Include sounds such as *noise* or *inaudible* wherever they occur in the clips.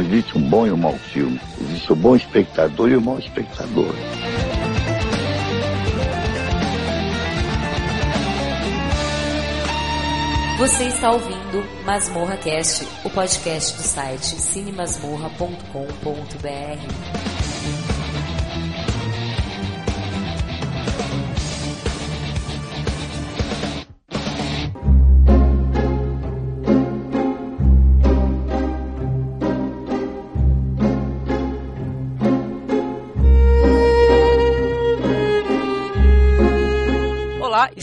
Não existe um bom e um mau filme. Existe o bom espectador e o mau espectador. Você está ouvindo Masmorra Cast, o podcast do site cinemasmorra.com.br.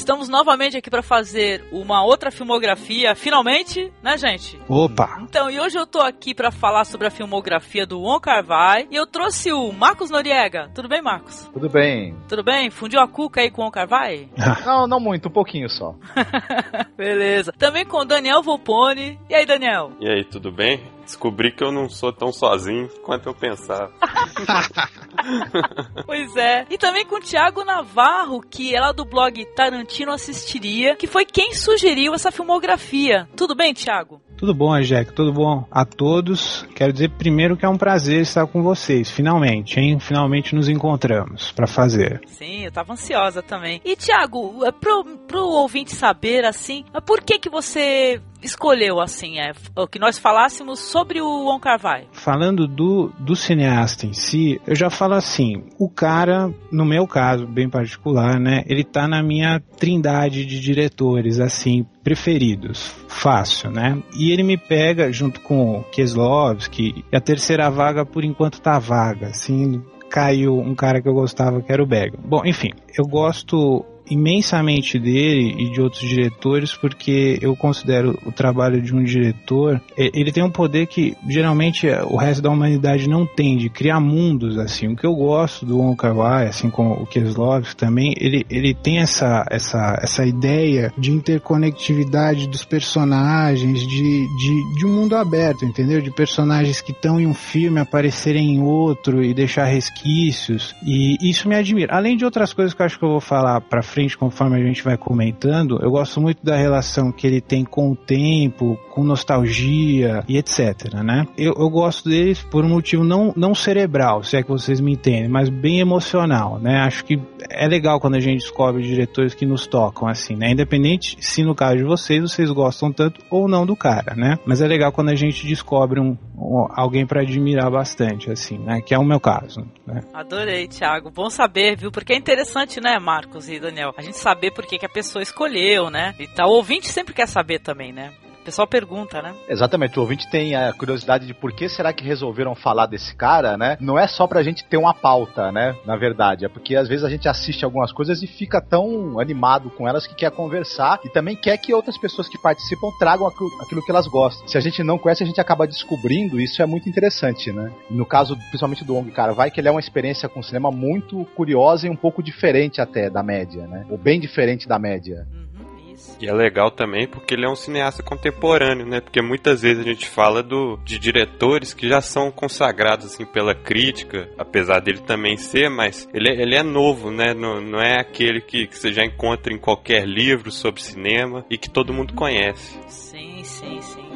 Estamos novamente aqui para fazer uma outra filmografia, finalmente, né, gente? Opa! Então, e hoje eu tô aqui para falar sobre a filmografia do Wong Kar-wai e eu trouxe o Marcos Noriega. Tudo bem, Marcos? Tudo bem. Tudo bem? Fundiu a cuca aí com o Wong Kar-wai? *laughs* não, não muito, um pouquinho só. *laughs* Beleza. Também com o Daniel Volpone. E aí, Daniel? E aí, tudo bem? Descobri que eu não sou tão sozinho quanto eu pensava. *laughs* pois é. E também com o Thiago Navarro, que é lá do blog Tarantino Assistiria, que foi quem sugeriu essa filmografia. Tudo bem, Thiago? Tudo bom, Jack? Tudo bom a todos? Quero dizer primeiro que é um prazer estar com vocês, finalmente, hein? Finalmente nos encontramos para fazer. Sim, eu tava ansiosa também. E Tiago, é pro, pro ouvinte saber assim, por que que você escolheu assim, é, que nós falássemos sobre o Wong Kar Wai? Falando do, do cineasta em si, eu já falo assim, o cara, no meu caso, bem particular, né, ele tá na minha trindade de diretores, assim, preferidos. Fácil, né? E ele me pega junto com Keslovski, e a terceira vaga por enquanto tá vaga, assim, caiu um cara que eu gostava que era o Bergman. Bom, enfim, eu gosto imensamente dele e de outros diretores porque eu considero o trabalho de um diretor é, ele tem um poder que geralmente o resto da humanidade não tem de criar mundos assim. O que eu gosto do Wong Kar Wai assim como o Kieslowski também ele, ele tem essa, essa, essa ideia de interconectividade dos personagens de, de, de um mundo aberto entendeu? De personagens que estão em um filme aparecerem em outro e deixar resquícios. E isso me admira. Além de outras coisas que eu acho que eu vou falar para frente frente conforme a gente vai comentando, eu gosto muito da relação que ele tem com o tempo, com nostalgia e etc, né? Eu, eu gosto deles por um motivo não, não cerebral, se é que vocês me entendem, mas bem emocional, né? Acho que é legal quando a gente descobre diretores que nos tocam assim, né? Independente se no caso de vocês, vocês gostam tanto ou não do cara, né? Mas é legal quando a gente descobre um, um alguém para admirar bastante, assim, né? Que é o meu caso, né? Adorei, Thiago. Bom saber, viu? Porque é interessante, né, Marcos e Daniel? A gente saber por que, que a pessoa escolheu, né? E tal. O ouvinte sempre quer saber também, né? Pessoal pergunta, né? Exatamente, o ouvinte tem a curiosidade de por que será que resolveram falar desse cara, né? Não é só pra gente ter uma pauta, né? Na verdade, é porque às vezes a gente assiste algumas coisas e fica tão animado com elas que quer conversar e também quer que outras pessoas que participam tragam aquilo que elas gostam. Se a gente não conhece, a gente acaba descobrindo, isso é muito interessante, né? No caso, principalmente do Ong Cara, vai que ele é uma experiência com cinema muito curiosa e um pouco diferente até da média, né? Ou bem diferente da média. Hum. E é legal também porque ele é um cineasta contemporâneo, né? Porque muitas vezes a gente fala do, de diretores que já são consagrados assim pela crítica, apesar dele também ser, mas ele, ele é novo, né? Não, não é aquele que, que você já encontra em qualquer livro sobre cinema e que todo mundo conhece. Sim, sim, sim.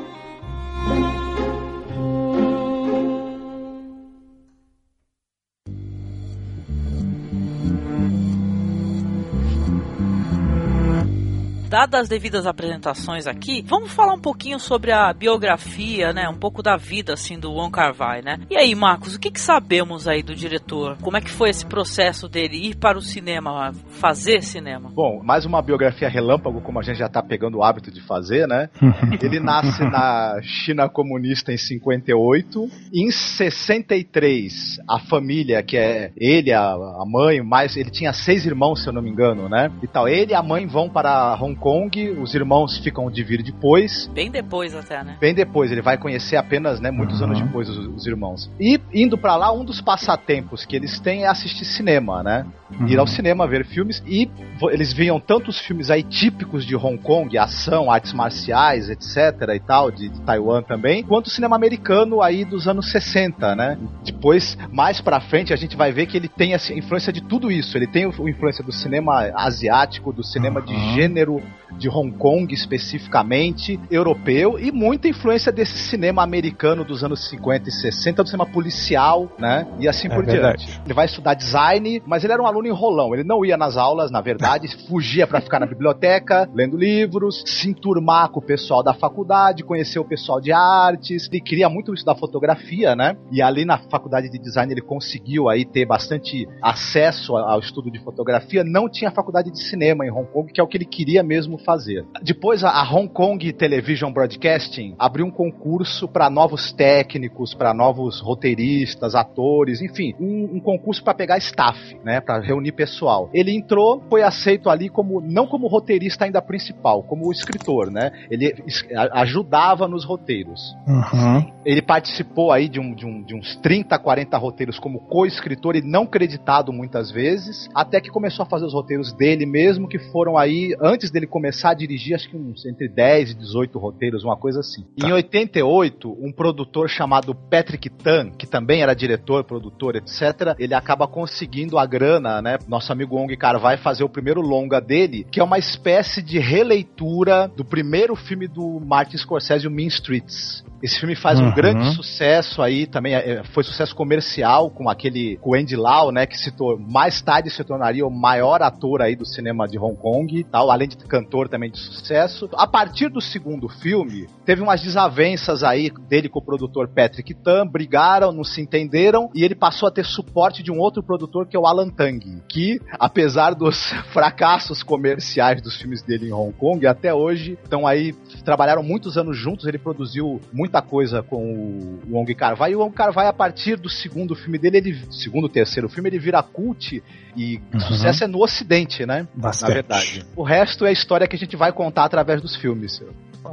Dadas as devidas apresentações aqui, vamos falar um pouquinho sobre a biografia, né? Um pouco da vida, assim, do Wong Kar Wai, né? E aí, Marcos, o que, que sabemos aí do diretor? Como é que foi esse processo dele ir para o cinema, fazer cinema? Bom, mais uma biografia relâmpago, como a gente já está pegando o hábito de fazer, né? *laughs* Ele nasce na China comunista em 58. Em 63, a família, que é ele, a, a mãe, mais ele tinha seis irmãos, se eu não me engano, né? E tal. Ele e a mãe vão para Hong Kong, os irmãos ficam de vir depois. Bem depois até, né? Bem depois, ele vai conhecer apenas, né, muitos uhum. anos depois os, os, irmãos. E indo para lá, um dos passatempos que eles têm é assistir cinema, né? Uhum. Ir ao cinema ver filmes e eles viam tantos filmes aí típicos de Hong Kong, ação, artes marciais, etc e tal, de, de Taiwan também, quanto o cinema americano aí dos anos 60, né? Depois, mais pra frente, a gente vai ver que ele tem a influência de tudo isso. Ele tem a influência do cinema asiático, do cinema uhum. de gênero de Hong Kong especificamente, europeu, e muita influência desse cinema americano dos anos 50 e 60, do cinema policial, né? E assim é por verdade. diante. Ele vai estudar design, mas ele era um aluno enrolão. Ele não ia nas aulas, na verdade, *laughs* fugia para ficar na biblioteca, lendo livros, se enturmar com o pessoal da faculdade, conhecer o pessoal de artes. Ele queria muito da fotografia, né? E ali na faculdade de design ele conseguiu aí ter bastante acesso ao estudo de fotografia. Não tinha faculdade de cinema em Hong Kong, que é o que ele queria mesmo fazer. Depois a Hong Kong Television Broadcasting abriu um concurso para novos técnicos, para novos roteiristas, atores, enfim, um, um concurso para pegar staff, né, para reunir pessoal. Ele entrou, foi aceito ali como não como roteirista ainda principal, como escritor, né? Ele ajudava nos roteiros. Uhum. Ele participou aí de, um, de, um, de uns 30, 40 roteiros como co-escritor e não creditado muitas vezes, até que começou a fazer os roteiros dele mesmo, que foram aí, antes dele começar a dirigir, acho que uns entre 10 e 18 roteiros, uma coisa assim. Tá. Em 88, um produtor chamado Patrick Tan, que também era diretor, produtor, etc., ele acaba conseguindo a grana, né? Nosso amigo Ong Kar vai fazer o primeiro longa dele, que é uma espécie de releitura do primeiro filme do Martin Scorsese, o Mean Streets. Esse filme faz uhum. um grande sucesso aí, também é, foi sucesso comercial com aquele com Andy Lau, né, que se mais tarde se tornaria o maior ator aí do cinema de Hong Kong, tal, além de cantor também de sucesso. A partir do segundo filme, teve umas desavenças aí dele com o produtor Patrick Tan, brigaram, não se entenderam e ele passou a ter suporte de um outro produtor que é o Alan Tang, que apesar dos *laughs* fracassos comerciais dos filmes dele em Hong Kong, até hoje estão aí trabalharam muitos anos juntos, ele produziu muita coisa com o Wong Kar-wai, e o Wong Kar-wai a partir do segundo filme dele, ele segundo, terceiro filme, ele vira cult e uhum. sucesso é no ocidente, né? Bastante. Na verdade. O resto é história que a gente vai contar através dos filmes.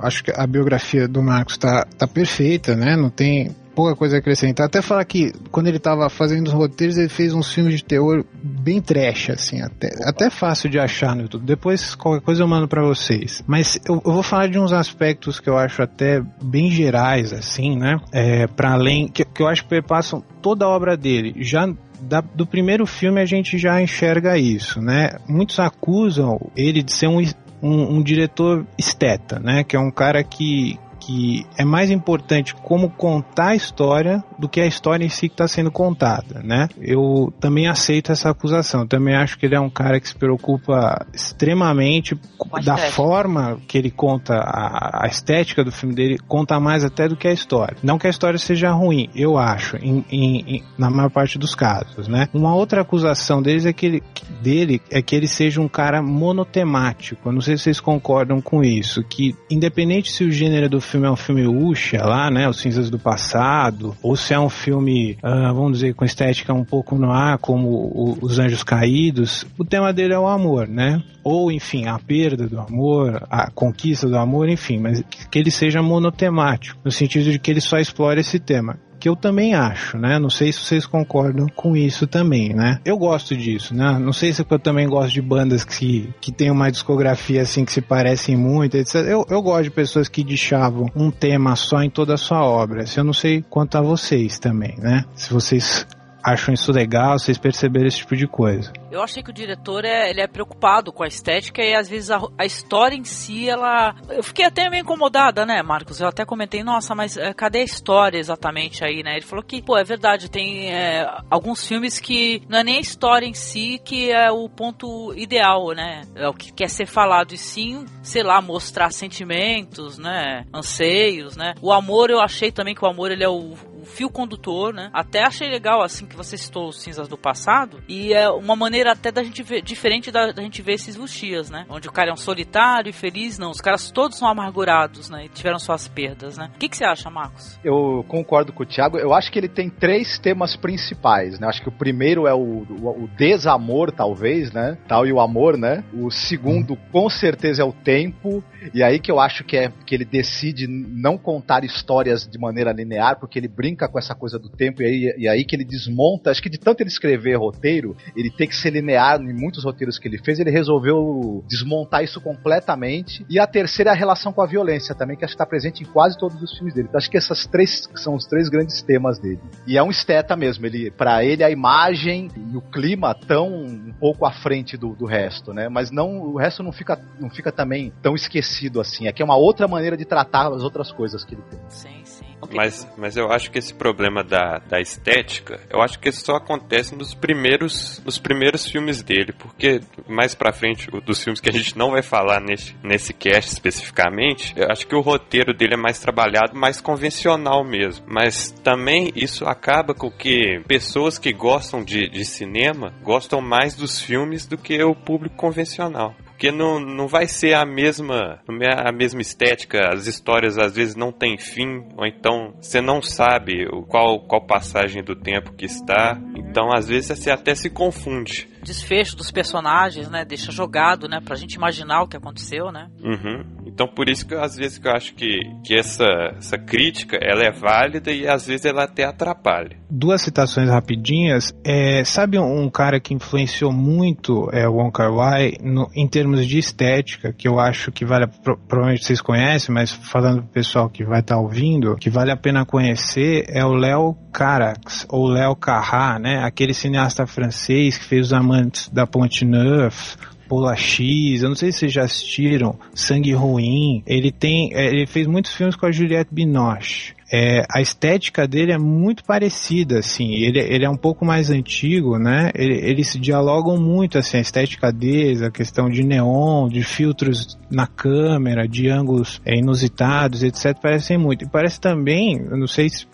Acho que a biografia do Marcos tá, tá perfeita, né? Não tem pouca coisa a acrescentar. Até falar que quando ele tava fazendo os roteiros, ele fez uns filmes de terror bem trash, assim, até, até fácil de achar no YouTube. Depois, qualquer coisa eu mando para vocês. Mas eu, eu, vou falar de uns aspectos que eu acho até bem gerais, assim, né? É, para além, que, que eu acho que passam toda a obra dele. Já da, do primeiro filme a gente já enxerga isso, né? Muitos acusam ele de ser um, um, um, diretor esteta, né? Que é um cara que, que é mais importante como contar a história do que a história em si que está sendo contada, né? Eu também aceito essa acusação. Eu também acho que ele é um cara que se preocupa extremamente da forma que ele conta a, a, estética do filme dele, conta mais até do que a história. Não que a história seja ruim, eu acho, em, em, em, na maior parte dos casos, né? Uma outra acusação deles é que ele, dele é que ele seja um cara monotemático. Eu não sei se vocês concordam com isso, que independente se o gênero do filme filme é um filme Usha lá, né? Os Cinzas do Passado, ou se é um filme, uh, vamos dizer, com estética um pouco no ar, como o, Os Anjos Caídos, o tema dele é o amor, né? Ou, enfim, a perda do amor, a conquista do amor, enfim, mas que ele seja monotemático, no sentido de que ele só explore esse tema que eu também acho, né? Não sei se vocês concordam com isso também, né? Eu gosto disso, né? Não sei se eu também gosto de bandas que, que tem uma discografia assim que se parecem muito, etc. Eu, eu gosto de pessoas que deixavam um tema só em toda a sua obra. Se eu não sei quanto a vocês também, né? Se vocês acham isso legal, vocês perceberam esse tipo de coisa. Eu achei que o diretor é, ele é preocupado com a estética e às vezes a, a, história em si, ela. Eu fiquei até meio incomodada, né, Marcos? Eu até comentei, nossa, mas é, cadê a história exatamente aí, né? Ele falou que, pô, é verdade, tem é, alguns filmes que não é nem a história em si que é o ponto ideal, né? É o que quer ser falado, e sim, sei lá, mostrar sentimentos, né? Anseios, né? O amor, eu achei também que o amor ele é o, fio condutor, né? Até achei legal, assim, que você citou os cinzas do passado, e é uma maneira até da gente ver, diferente da, da gente ver esses Wuxias, né? Onde o cara é um solitário e feliz, não. Os caras todos são amargurados, né? E tiveram suas perdas, né? O que, que você acha, Marcos? Eu concordo com o Thiago. Eu acho que ele tem três temas principais, né? Acho que o primeiro é o, o, o, desamor, talvez, né? Tal e o amor, né? O segundo, com certeza, é o tempo. E aí que eu acho que é que ele decide não contar histórias de maneira linear, porque ele brinca com essa coisa do tempo, e aí, e aí que ele desmonta. Acho que de tanto ele escrever roteiro, ele tem que ser linear em muitos roteiros que ele fez, ele resolveu desmontar isso completamente. E a terceira é a relação com a violência também, que acho que está presente em quase todos os filmes dele. Então, acho que essas três são os três grandes temas dele. E é um esteta mesmo. Ele, para ele, a imagem e o clima estão um pouco à frente do, do resto, né? Mas não, o resto não fica, não fica também tão esquecido assim. Aqui é uma outra maneira de tratar as outras coisas que ele tem. Sim, sim. Mas, mas eu acho que esse problema da, da estética, eu acho que isso só acontece nos primeiros, nos primeiros filmes dele, porque mais pra frente, dos filmes que a gente não vai falar nesse, nesse cast especificamente, eu acho que o roteiro dele é mais trabalhado, mais convencional mesmo. Mas também isso acaba com que pessoas que gostam de, de cinema gostam mais dos filmes do que o público convencional porque não, não vai ser a mesma a mesma estética, as histórias às vezes não têm fim, ou então você não sabe qual, qual passagem do tempo que está, então às vezes você até se confunde. Desfecho dos personagens, né, deixa jogado, né, pra gente imaginar o que aconteceu, né. Uhum. Então por isso que às vezes que eu acho que, que essa, essa crítica ela é válida e às vezes ela até atrapalha. Duas citações rapidinhas. É, sabe um cara que influenciou muito é, o Wong Kar Wai no, em termos de estética, que eu acho que vale, provavelmente vocês conhecem, mas falando pro pessoal que vai estar tá ouvindo, que vale a pena conhecer é o Léo Carax, ou Léo Carrá, né? Aquele cineasta francês que fez Os Amantes da Ponte Neuf, Pola X, eu não sei se vocês já assistiram, Sangue Ruim. Ele tem, é, ele fez muitos filmes com a Juliette Binoche. É, a estética dele é muito parecida, assim, ele, ele é um pouco mais antigo, né, ele, eles dialogam muito, assim, a estética deles, a questão de neon, de filtros na câmera, de ângulos é, inusitados, etc, parecem muito. E parece também, eu não sei se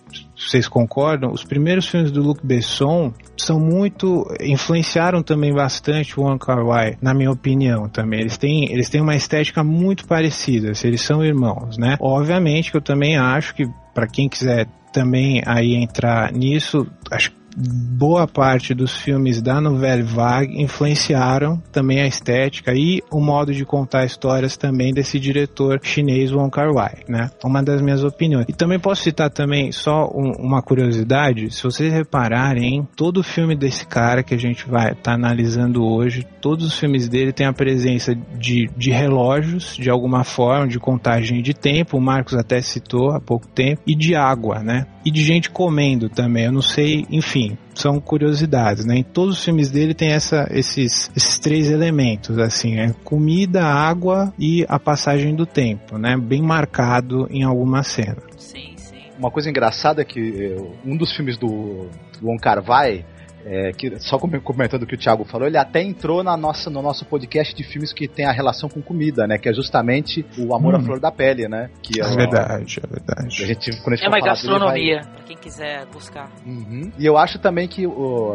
vocês concordam, os primeiros filmes do Luc Besson são muito influenciaram também bastante o Wong Kar Wai, na minha opinião também. Eles têm eles têm uma estética muito parecida, eles são irmãos, né? Obviamente que eu também acho que para quem quiser também aí entrar nisso, acho que boa parte dos filmes da Nouvelle Vague influenciaram também a estética e o modo de contar histórias também desse diretor chinês Wong Kar-wai, né? Uma das minhas opiniões. E também posso citar também só um, uma curiosidade, se vocês repararem, todo filme desse cara que a gente vai estar tá analisando hoje, todos os filmes dele têm a presença de, de relógios, de alguma forma, de contagem de tempo, o Marcos até citou há pouco tempo, e de água, né? E de gente comendo também, eu não sei, enfim, são curiosidades, né? Em todos os filmes dele tem essa, esses, esses três elementos, assim, é comida, água e a passagem do tempo, né? Bem marcado em alguma cena. Sim, sim. Uma coisa engraçada é que eh, um dos filmes do Wong Kar Wai é, que, só comentando o que o Thiago falou, ele até entrou na nossa, no nosso podcast de filmes que tem a relação com comida, né? Que é justamente o Amor hum. à Flor da Pele, né? Que é, é verdade, é verdade. A gente, quando a gente é uma gastronomia, vai... pra quem quiser buscar. Uhum. E eu acho também que,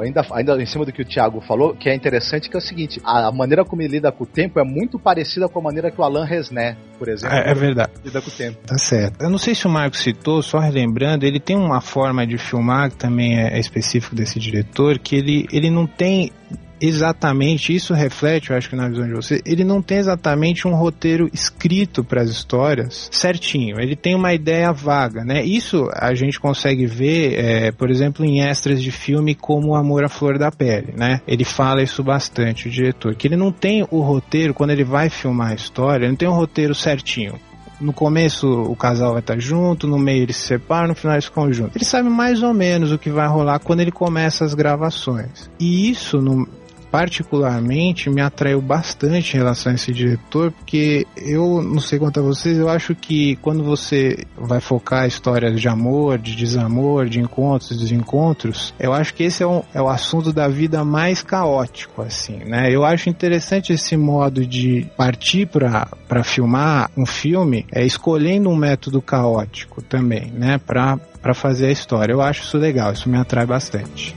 ainda, ainda em cima do que o Thiago falou, que é interessante que é o seguinte, a, a maneira como ele lida com o tempo é muito parecida com a maneira que o Alain Resné, por exemplo, é, é verdade. lida com o tempo. Tá certo. Eu não sei se o Marco citou, só relembrando, ele tem uma forma de filmar que também é, é específico desse diretor, que ele, ele não tem exatamente, isso reflete, eu acho que na visão de você, ele não tem exatamente um roteiro escrito para as histórias certinho, ele tem uma ideia vaga, né? Isso a gente consegue ver, é, por exemplo, em extras de filme como Amor à Flor da Pele, né? Ele fala isso bastante, o diretor, que ele não tem o roteiro, quando ele vai filmar a história, ele não tem um roteiro certinho no começo o casal vai estar junto, no meio eles se separam, no final eles ficam juntos. Ele sabe mais ou menos o que vai rolar quando ele começa as gravações. E isso, no, particularmente me atraiu bastante em relação a esse diretor, porque eu não sei quanto a vocês, eu acho que quando você vai focar histórias de amor, de desamor, de encontros, desencontros, eu acho que esse é, um, é o assunto da vida mais caótico, assim, né? Eu acho interessante esse modo de partir para filmar um filme, é escolhendo um método caótico também, né? Para fazer a história. Eu acho isso legal, isso me atrai bastante.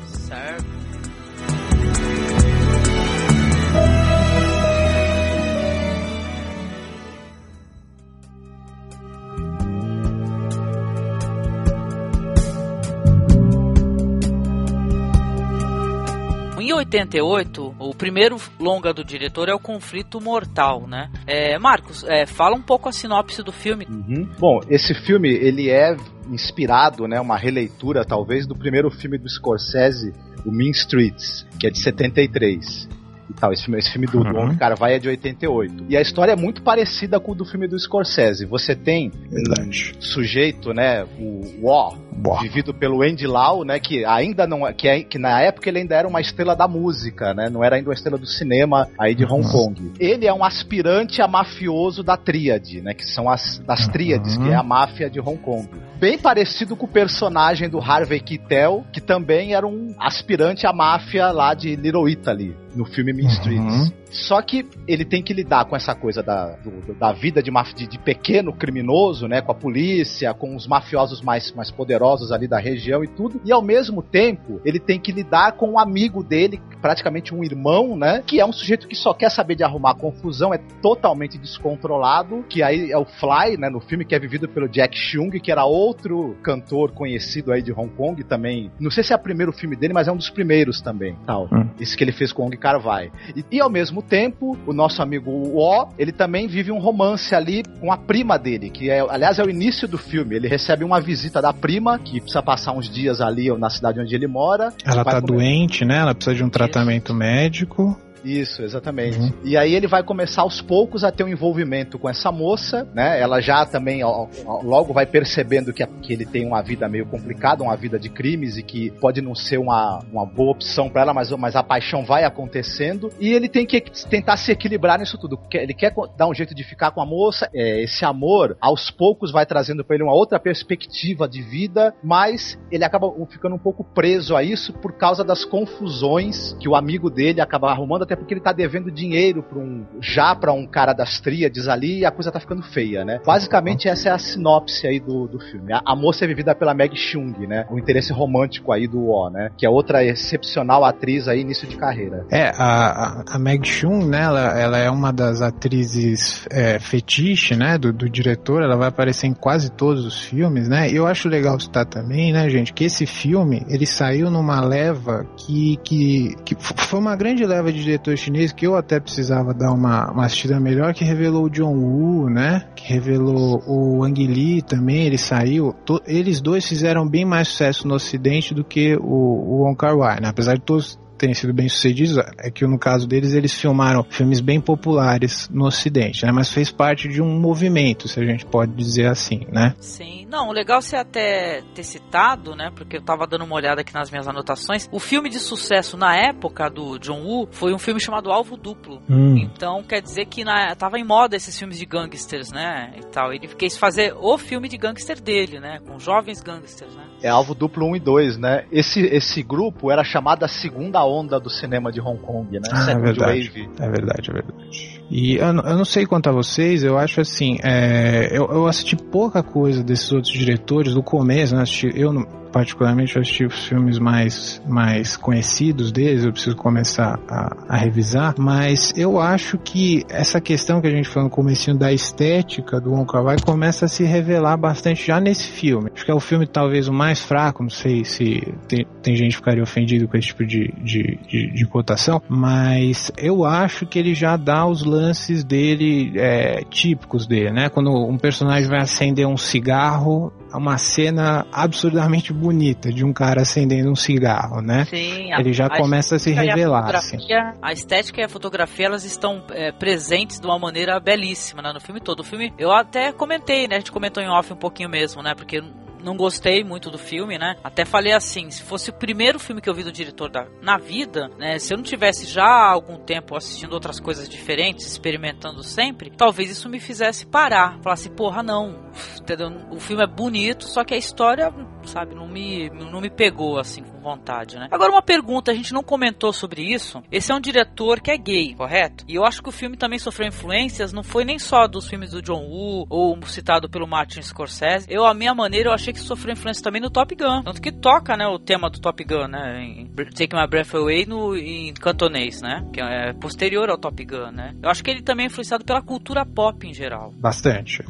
88, o primeiro longa do diretor é o Conflito Mortal, né? É, Marcos, é, fala um pouco a sinopse do filme. Uhum. Bom, esse filme ele é inspirado, né, uma releitura talvez do primeiro filme do Scorsese, o Mean Streets, que é de 73 e tal. Esse filme, esse filme do, uhum. do Homem Carvalho é de 88. E a história é muito parecida com o do filme do Scorsese. Você tem Verdade. um sujeito, né, o War, vivido pelo Andy Lau, né, que ainda não que, é, que na época ele ainda era uma estrela da música, né, não era ainda uma estrela do cinema aí de Hong uhum. Kong. Ele é um aspirante a mafioso da tríade, né, que são as das uhum. tríades, que é a máfia de Hong Kong. Bem parecido com o personagem do Harvey Keitel, que também era um aspirante à máfia lá de Little Italy no filme Mean Streets. Uhum. Só que ele tem que lidar com essa coisa da, do, da vida de, de, de, pequeno criminoso, né? Com a polícia, com os mafiosos mais, mais poderosos ali da região e tudo. E ao mesmo tempo, ele tem que lidar com um amigo dele, praticamente um irmão, né? Que é um sujeito que só quer saber de arrumar confusão, é totalmente descontrolado. Que aí é o Fly, né? No filme, que é vivido pelo Jack Chung, que era outro cantor conhecido aí de Hong Kong também. Não sei se é o primeiro filme dele, mas é um dos primeiros também. Tal. Hum. Esse que ele fez com o Ong Carvai. E, e ao mesmo tempo, o nosso amigo O, ele também vive um romance ali com a prima dele, que é, aliás, é o início do filme. Ele recebe uma visita da prima, que precisa passar uns dias ali na cidade onde ele mora. Ela tá comer. doente, né? Ela precisa de um tratamento médico. Isso, exatamente. Uhum. E aí ele vai começar aos poucos a ter um envolvimento com essa moça, né? Ela já também ó, ó, logo vai percebendo que, que ele tem uma vida meio complicada, uma vida de crimes e que pode não ser uma, uma boa opção para ela, mas, mas a paixão vai acontecendo e ele tem que tentar se equilibrar nisso tudo. Ele quer dar um jeito de ficar com a moça, é, esse amor aos poucos vai trazendo para ele uma outra perspectiva de vida, mas ele acaba ficando um pouco preso a isso por causa das confusões que o amigo dele acaba arrumando até porque ele tá devendo dinheiro para um já para um cara das tríades ali e a coisa tá ficando feia, né? Basicamente essa é a sinopse aí do, do filme. A, a moça é vivida pela Meg Chung, né? O interesse romântico aí do O, né? Que é outra excepcional atriz aí início de carreira. É, a, a, Meg Chung, né? Ela, ela é uma das atrizes é, fetiche, né? Do, do diretor, ela vai aparecer em quase todos os filmes, né? Eu acho legal citar também, né, gente, que esse filme, ele saiu numa leva que, que, que foi uma grande leva de diretor chinês que eu até precisava dar uma, uma assistida melhor, que revelou o John Woo, né? Que revelou o Wang Li também, ele saiu. To, eles dois fizeram bem mais sucesso no ocidente do que o, o Wong Kar Wai, né? Apesar de todos terem sido bem sucedidos é que no caso deles eles filmaram filmes bem populares no Ocidente, né? Mas fez parte de um movimento, se a gente pode dizer assim, né? Sim, não, legal você até ter citado, né? Porque eu tava dando uma olhada aqui nas minhas anotações. O filme de sucesso na época do John Woo foi um filme chamado Alvo Duplo. Hum. Então quer dizer que na, tava em moda esses filmes de gangsters, né? E tal. Ele quis fazer o filme de gangster dele, né? Com jovens gangsters, né? É Alvo Duplo 1 e 2, né? Esse, esse grupo era chamado a segunda onda do cinema de Hong Kong, né? Ah, é verdade. É verdade, é verdade. E eu, eu não sei quanto a vocês, eu acho assim, é, eu, eu assisti pouca coisa desses outros diretores do começo, né? Assisti, eu particularmente eu assisti os filmes mais, mais conhecidos deles, eu preciso começar a, a, revisar, mas eu acho que essa questão que a gente falou no comecinho da estética do Wong Kar Wai começa a se revelar bastante já nesse filme. Acho que é o filme talvez o mais fraco, não sei se tem, tem gente que ficaria ofendido com esse tipo de, de, de, de, cotação, mas eu acho que ele já dá os lances dele é, típicos dele, né? Quando um personagem vai acender um cigarro, é uma cena absurdamente bonita de um cara acendendo um cigarro, né? Sim, ele já começa a se revelar. A, assim. a estética e a fotografia elas estão é, presentes de uma maneira belíssima né, no filme todo. O filme, eu até comentei, né? A gente comentou em off um pouquinho mesmo, né? Porque não gostei muito do filme, né? Até falei assim, se fosse o primeiro filme que eu vi do diretor da, na vida, né? Se eu não tivesse já há algum tempo assistindo outras coisas diferentes, experimentando sempre, talvez isso me fizesse parar. Falasse, porra, não. *laughs* Entendeu? O filme é bonito, só que a história, sabe, não me, não me pegou assim com vontade, né? Agora uma pergunta, a gente não comentou sobre isso. Esse é um diretor que é gay, correto? E eu acho que o filme também sofreu influências, não foi nem só dos filmes do John Woo ou citado pelo Martin Scorsese. Eu, a minha maneira, eu achei que sofreu influência também no Top Gun. Tanto que toca, né, o tema do Top Gun, né, em Take My Breath Away no, em cantonês, né, que é posterior ao Top Gun, né. Eu acho que ele também é influenciado pela cultura pop em geral. Bastante,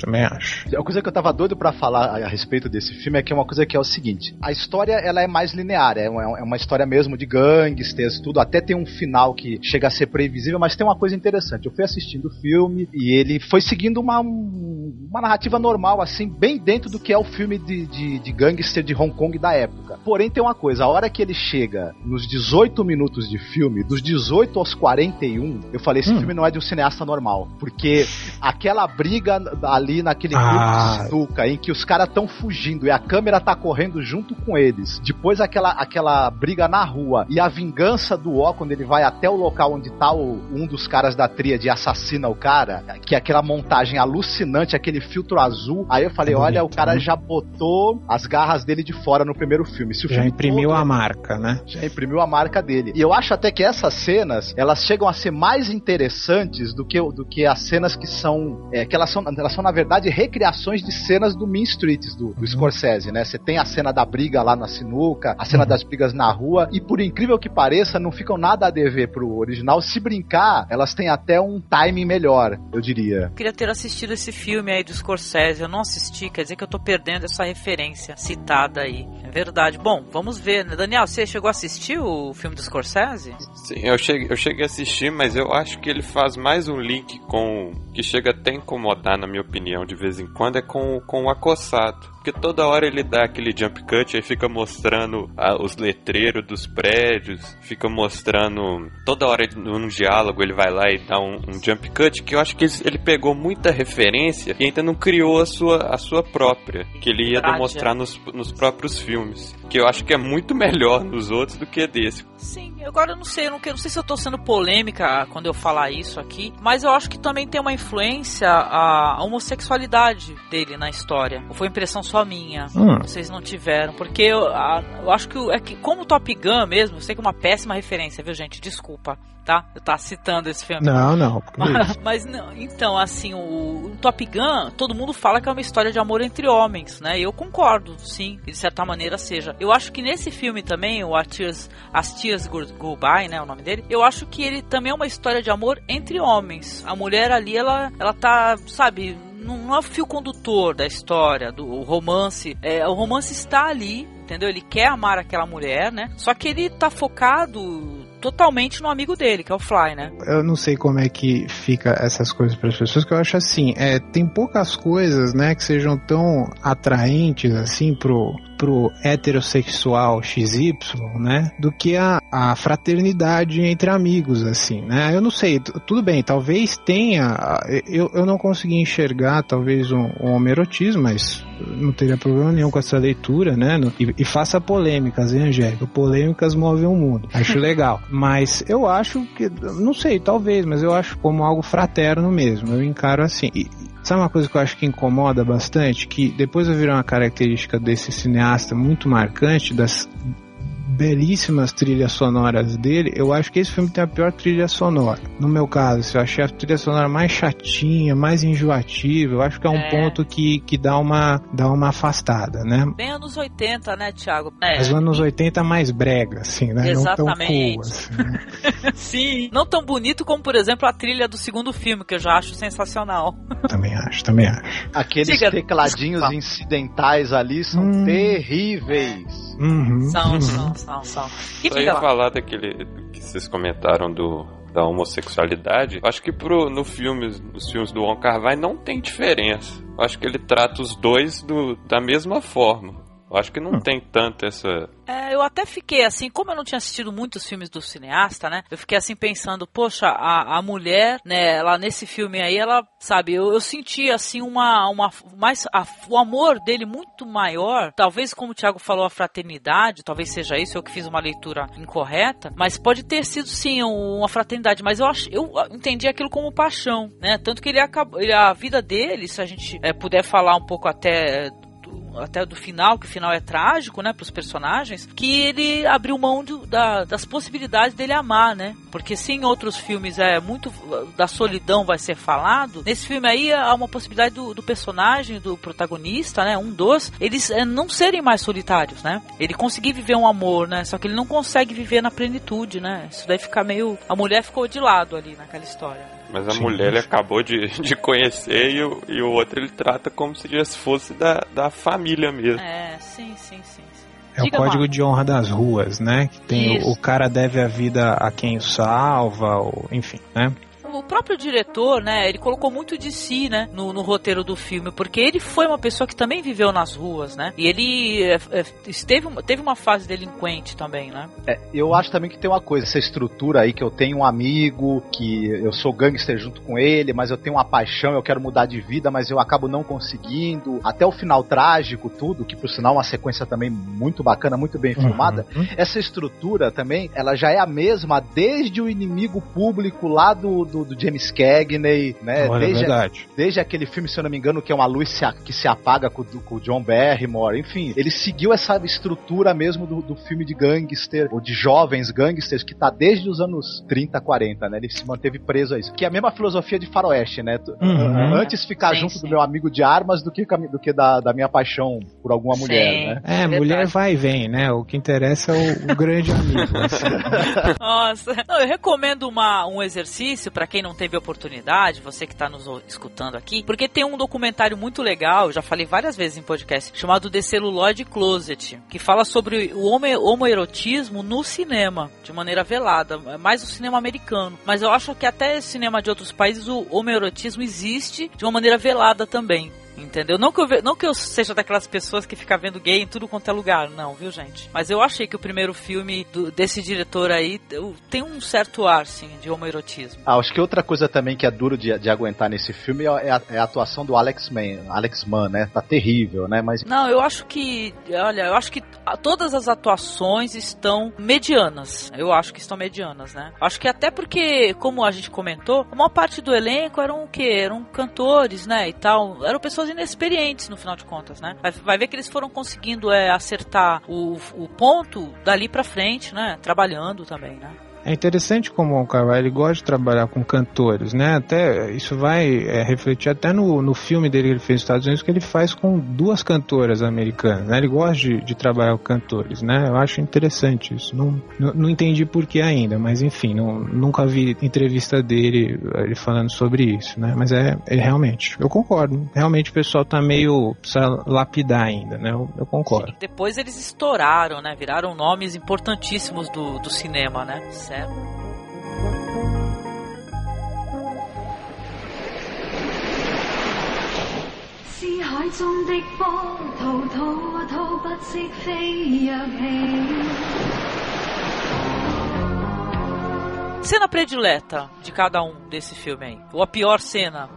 também acho. A coisa que eu tava doido para falar a respeito desse filme é que é uma coisa que é o seguinte, a história, ela é mais linear, é uma, é uma história mesmo de gangsters, tudo, até tem um final que chega a ser previsível, mas tem uma coisa interessante, eu fui assistindo o filme e ele foi seguindo uma, uma narrativa normal, assim, bem dentro do que é o filme de, de, de gangster de Hong Kong da época. Porém, tem uma coisa, a hora que ele chega nos 18 minutos de filme, dos 18 aos 41, eu falei, esse hum. filme não é de um cineasta normal. Porque aquela briga ali naquele ah. de em que os caras estão fugindo e a câmera tá correndo junto com eles. Depois aquela, aquela briga na rua e a vingança do O quando ele vai até o local onde tá o, um dos caras da tríade assassina o cara, que é aquela montagem alucinante, aquele filtro azul. Aí eu falei, olha, o cara né? já botou as garras dele de fora no primeiro filme. Se o já filme imprimiu todo, a marca, né? Já imprimiu a marca dele. E eu acho até que essas cenas, elas chegam a ser mais interessantes do que, do que as cenas que são, é, que elas são, elas são na verdade recriações de cenas do Mean Streets, do, do uhum. Scorsese, né? Você tem a cena da briga lá na sinuca, a cena uhum. das brigas na rua, e por incrível que pareça, não ficam nada a dever pro original. Se brincar, elas têm até um timing melhor, eu diria. Eu queria ter assistido esse filme aí do Scorsese, eu não assisti, quer dizer que eu tô perdendo essa referência citada aí. É verdade. Bom, vamos ver. Né? Daniel, você chegou a assistir o filme do Scorsese? Sim, eu cheguei, eu cheguei a assistir, mas eu acho que ele faz mais um link com. que chega até a incomodar, na minha opinião, de vez em quando, é com, com o acossado. Porque toda hora ele dá aquele jump cut e fica mostrando ah, os letreiros dos prédios, fica mostrando. Toda hora num diálogo ele vai lá e dá um, um jump cut que eu acho que ele pegou muita referência e ainda não criou a sua, a sua própria, que ele ia demonstrar nos, nos próprios filmes que eu acho que é muito melhor nos outros do que desse. Sim, agora eu não sei, eu não, não sei se eu tô sendo polêmica quando eu falar isso aqui, mas eu acho que também tem uma influência a, homossexualidade dele na história. Ou foi impressão só minha? Hum. Vocês não tiveram, porque eu, a, eu acho que é que como Top Gun mesmo, eu sei que é uma péssima referência, viu, gente? Desculpa tá? Eu tava citando esse filme. Não, não. *laughs* Mas, mas, não, então, assim, o, o, Top Gun, todo mundo fala que é uma história de amor entre homens, né? Eu concordo, sim, que de certa maneira seja. Eu acho que nesse filme também, o Tears, As Tears Go By, né, o nome dele, eu acho que ele também é uma história de amor entre homens. A mulher ali, ela, ela tá, sabe, não é o fio condutor da história, do romance. É, o romance está ali, entendeu? Ele quer amar aquela mulher, né? Só que ele tá focado totalmente no amigo dele, que é o Fly, né? Eu não sei como é que fica essas coisas para as pessoas, que eu acho assim, é, tem poucas coisas, né, que sejam tão atraentes assim pro pro heterossexual XY, né, do que a, a fraternidade entre amigos, assim, né? Eu não sei, tudo bem, talvez tenha, eu, eu não consegui enxergar talvez um, um homerotismo, mas não teria problema nenhum com essa leitura, né? E, e faça polêmicas, hein, Angélica? Polêmicas movem o mundo. Acho *laughs* legal. Mas eu acho que, não sei, talvez, mas eu acho como algo fraterno mesmo. Eu encaro assim. E, Sabe uma coisa que eu acho que incomoda bastante? Que depois eu virou uma característica desse cineasta muito marcante das belíssimas trilhas sonoras dele, eu acho que esse filme tem a pior trilha sonora. No meu caso, eu achei a trilha sonora mais chatinha, mais enjoativa. Eu acho que é um é. ponto que, que dá, uma, dá uma afastada, né? Bem anos 80, né, Thiago? É. Mas anos 80 mais brega, assim, né? Exatamente. Não tão cool, assim, né? *laughs* Sim. Não tão bonito como, por exemplo, a trilha do segundo filme, que eu já acho sensacional. *laughs* Também acho, também acho. Aqueles Siga. tecladinhos incidentais ali são hum. terríveis. Uhum. São, uhum. são, são, são. E Só ia falar daquele que vocês comentaram do da homossexualidade, acho que pro, no filme, nos filmes do Wong Kar Wai não tem diferença. Acho que ele trata os dois do, da mesma forma. Eu acho que não hum. tem tanto essa. É, eu até fiquei assim, como eu não tinha assistido muitos filmes do cineasta, né? Eu fiquei assim pensando, poxa, a, a mulher, né, ela nesse filme aí, ela, sabe, eu, eu senti assim uma, uma mais a, o amor dele muito maior, talvez como o Thiago falou a fraternidade, talvez seja isso, eu que fiz uma leitura incorreta, mas pode ter sido sim uma fraternidade, mas eu acho, eu entendi aquilo como paixão, né? Tanto que ele acabou, a vida dele, se a gente é, puder falar um pouco até até do final, que o final é trágico, né, para os personagens, que ele abriu mão da, das possibilidades dele amar, né? Porque se em outros filmes é muito da solidão vai ser falado, nesse filme aí há uma possibilidade do, do personagem, do protagonista, né, um dos, eles é, não serem mais solitários, né? Ele conseguir viver um amor, né? Só que ele não consegue viver na plenitude, né? Isso daí fica meio, a mulher ficou de lado ali naquela história. Mas a Sim. mulher ele acabou de, *laughs* de conhecer e o, e o outro ele trata como se já fosse da, da família mesmo. É, sim, sim, sim. sim. É Diga o código de honra das ruas, né? Que tem o, o, cara deve a vida a quem o salva, ou, enfim, né? O próprio diretor, né, ele colocou muito de si, né, no, no, roteiro do filme, porque ele foi uma pessoa que também viveu nas ruas, né, e ele é, é, esteve, teve uma fase delinquente também, né. É, eu acho também que tem uma coisa, essa estrutura aí que eu tenho um amigo, que eu sou gangster junto com ele, mas eu tenho uma paixão, eu quero mudar de vida, mas eu acabo não conseguindo, até o final trágico, tudo, que por sinal é uma sequência também muito bacana, muito bem uhum. filmada, essa estrutura também, ela já é a mesma desde o inimigo público lá do, do do James Cagney, né? Olha, desde, verdade. desde aquele filme, se eu não me engano, que é uma luz se a, que se apaga com, com o John Barrymore. Enfim, ele seguiu essa estrutura mesmo do, do filme de gangster, ou de jovens gangsters, que tá desde os anos 30, 40, né? Ele se manteve preso a isso. Que é a mesma filosofia de faroeste, né? Uhum. Antes ficar sim, junto sim. do meu amigo de armas do que, do que da, da minha paixão por alguma sim. mulher, né? É, mulher vai e vem, né? O que interessa é o, o grande amigo. Assim. *laughs* Nossa, eu recomendo uma, um exercício para quem não teve oportunidade, você que está nos escutando aqui, porque tem um documentário muito legal, já falei várias vezes em podcast, chamado The Celluloid Closet, que fala sobre o homoerotismo no cinema, de maneira velada, é mais o cinema americano. Mas eu acho que até cinema de outros países o homoerotismo existe de uma maneira velada também. Entendeu? Não que, eu, não que eu seja daquelas pessoas que fica vendo gay em tudo quanto é lugar, não, viu, gente? Mas eu achei que o primeiro filme do, desse diretor aí tem um certo ar, sim, de homoerotismo. Ah, acho que outra coisa também que é duro de, de aguentar nesse filme é a, é a, atuação do Alex Mann, Alex Mann, né? Tá terrível, né? Mas... Não, eu acho que, olha, eu acho que todas as atuações estão medianas. Eu acho que estão medianas, né? Acho que até porque, como a gente comentou, a maior parte do elenco eram o quê? Eram cantores, né? E tal. Eram pessoas inexperientes, no final de contas, né? Vai, vai ver que eles foram conseguindo é, acertar o, o ponto dali pra frente, né? Trabalhando também, né? É interessante como o Carvalho gosta de trabalhar com cantores, né? Até isso vai é, refletir até no, no filme dele que ele fez nos Estados Unidos que ele faz com duas cantoras americanas, né? Ele gosta de, de trabalhar com cantores, né? Eu acho interessante isso. Não, não, não entendi por que ainda, mas enfim, não, nunca vi entrevista dele ele falando sobre isso, né? Mas é, é realmente, eu concordo. Realmente o pessoal tá meio precisa lapidar ainda, né? Eu, eu concordo. Sim, depois eles estouraram, né? Viraram nomes importantíssimos do, do cinema, né? Certo? Cena predileta de cada um desse filme aí. Ou a pior cena.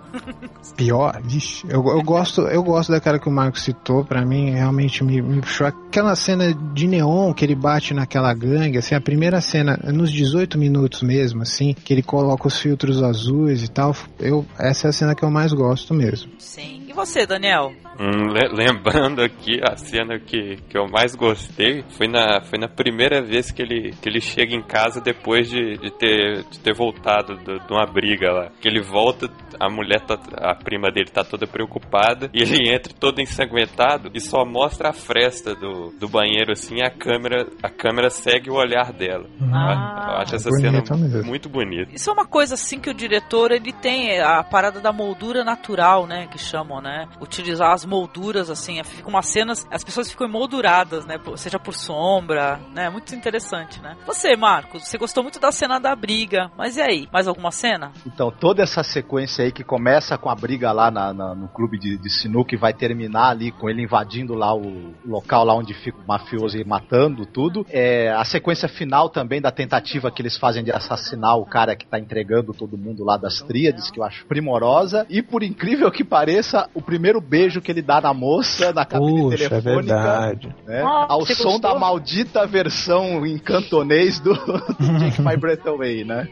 pior? Vixe, eu, eu, gosto, eu gosto daquela que o Marco citou, pra mim realmente me, me puxou. Aquela cena de neon que ele bate naquela gangue, assim, a primeira cena, nos 18 minutos mesmo, assim, que ele coloca os filtros azuis e tal, eu, essa é a cena que eu mais gosto mesmo. Sim. E você, Daniel? Hum, lembrando aqui a cena que, que eu mais gostei foi na, foi na primeira vez que ele, que ele chega em casa depois de, de, ter, de ter voltado de, de uma briga lá. Que ele volta, a mulher, tá, a prima dele tá toda preocupada e ele entra todo ensanguentado e só mostra a fresta do, do banheiro assim a câmera, a câmera segue o olhar dela. Ah, eu acho essa cena mesmo. muito bonita. Isso é uma coisa assim que o diretor ele tem a parada da moldura natural, né? Que chamam, né? Utilizar as as molduras, assim, fica umas cenas, as pessoas ficam emolduradas, né? Seja por sombra, né? Muito interessante, né? Você, Marcos, você gostou muito da cena da briga, mas e aí? Mais alguma cena? Então, toda essa sequência aí que começa com a briga lá na, na, no clube de, de sinuca e vai terminar ali com ele invadindo lá o local lá onde fica o mafioso e matando tudo. É, a sequência final também da tentativa que eles fazem de assassinar o cara que tá entregando todo mundo lá das tríades, que eu acho primorosa. E por incrível que pareça, o primeiro beijo que ele dá na moça na cabine Puxa, é telefônica. verdade. né, Ah, ao som gostou? da maldita versão em cantonês do, do *laughs* Take My Breath Away, né?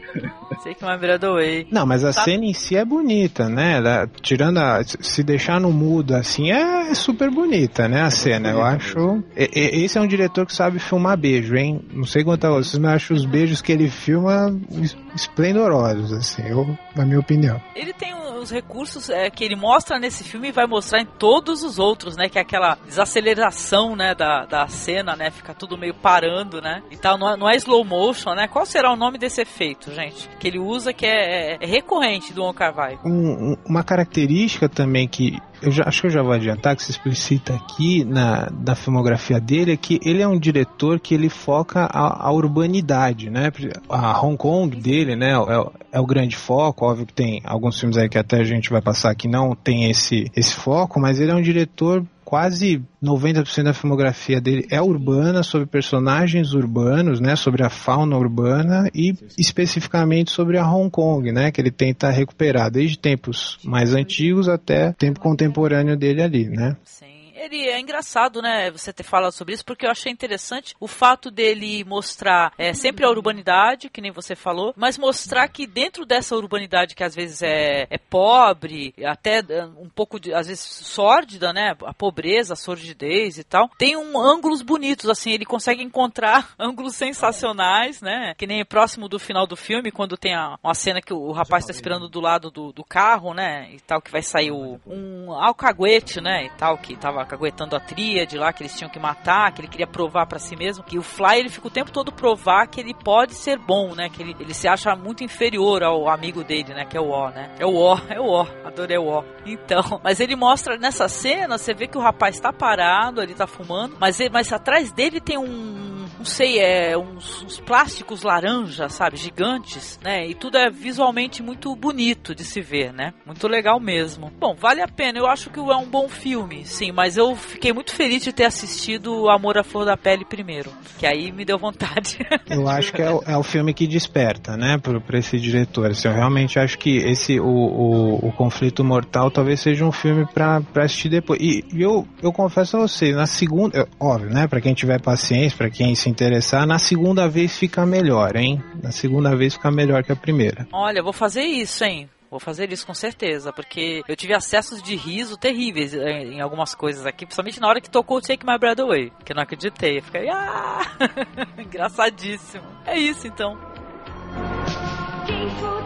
Sei que uma Way. Não, mas a Tá. cena em si é bonita, né? Ela- tirando a. Se deixar no mudo assim, é super bonita, né? A cena. Eu acho. e- e- Esse é um diretor que sabe filmar beijo, hein? Não sei quanto a vocês, mas eu acho os beijos que ele filma es- esplendorosos, assim, eu, na minha opinião. Ele tem os recursos é, que ele mostra nesse filme e vai mostrar em todos os outros, né? Que é aquela desaceleração, né? Da, da cena, né? Fica tudo meio parando, né? E tal, não é, não é slow motion, né? Qual será o nome desse efeito, gente? Que ele usa que é, é recorrente do Wai. Um- um- uma característica também que eu já, acho que eu já vou adiantar que se explicita aqui na, na filmografia dele é que ele é um diretor que ele foca a, a urbanidade, né? A Hong Kong dele, né, é, é o grande foco. Óbvio que tem alguns filmes aí que até a gente vai passar que não tem esse, esse foco, mas ele é um diretor quase 90% da filmografia dele é urbana, sobre personagens urbanos, né, sobre a fauna urbana e especificamente sobre a Hong Kong, né, que ele tenta recuperar desde tempos mais antigos até tempo contemporâneo dele ali, né? Sim. Ele é engraçado, né? Você ter falado sobre isso, porque eu achei interessante o fato dele mostrar é, sempre a urbanidade, que nem você falou, mas mostrar que dentro dessa urbanidade que às vezes é, é pobre, até é, um pouco de, às vezes sórdida, né? A pobreza, a sordidez e tal, tem um ângulos bonitos, assim, ele consegue encontrar *laughs* ângulos sensacionais, né? Que nem próximo do final do filme, quando tem a, uma cena que o, o rapaz está esperando do lado do, do carro, né? E tal, que vai sair o, um alcaguete, né? E tal, que tava caguetando a tríade lá, que eles tinham que matar, que ele queria provar pra si mesmo, que o Fly ele fica o tempo todo provar que ele pode ser bom, né? Que ele, ele se acha muito inferior ao amigo dele, né? Que é o O, né? É o O, é o O, adorei o O. Então, *laughs* mas ele mostra nessa cena, você vê que o rapaz tá parado, ele tá fumando, mas, ele- mas atrás dele tem um, não sei, é uns, uns plásticos laranja, sabe? Gigantes, né? E tudo é visualmente muito bonito de se ver, né? Muito legal mesmo. Bom, vale a pena. Eu acho que é um bom filme, sim, mas eu fiquei muito feliz de ter assistido Amor à Flor da Pele primeiro, que aí me deu vontade. *laughs* Eu acho que é o, é o filme que desperta, né, para esse diretor. Assim, eu realmente acho que esse o, o, o Conflito Mortal talvez seja um filme para assistir depois. E eu, eu confesso a você, na segunda, óbvio, né, para quem tiver paciência, para quem se interessar, na segunda vez fica melhor, hein? Na segunda vez fica melhor que a primeira. Olha, vou fazer isso, hein? Vou fazer isso com certeza, porque eu tive acessos de riso terríveis eh, em algumas coisas aqui, principalmente na hora que tocou o Take My Breath Away, que eu não acreditei. Eu fiquei, ah, *laughs* engraçadíssimo. É isso então. 肌膚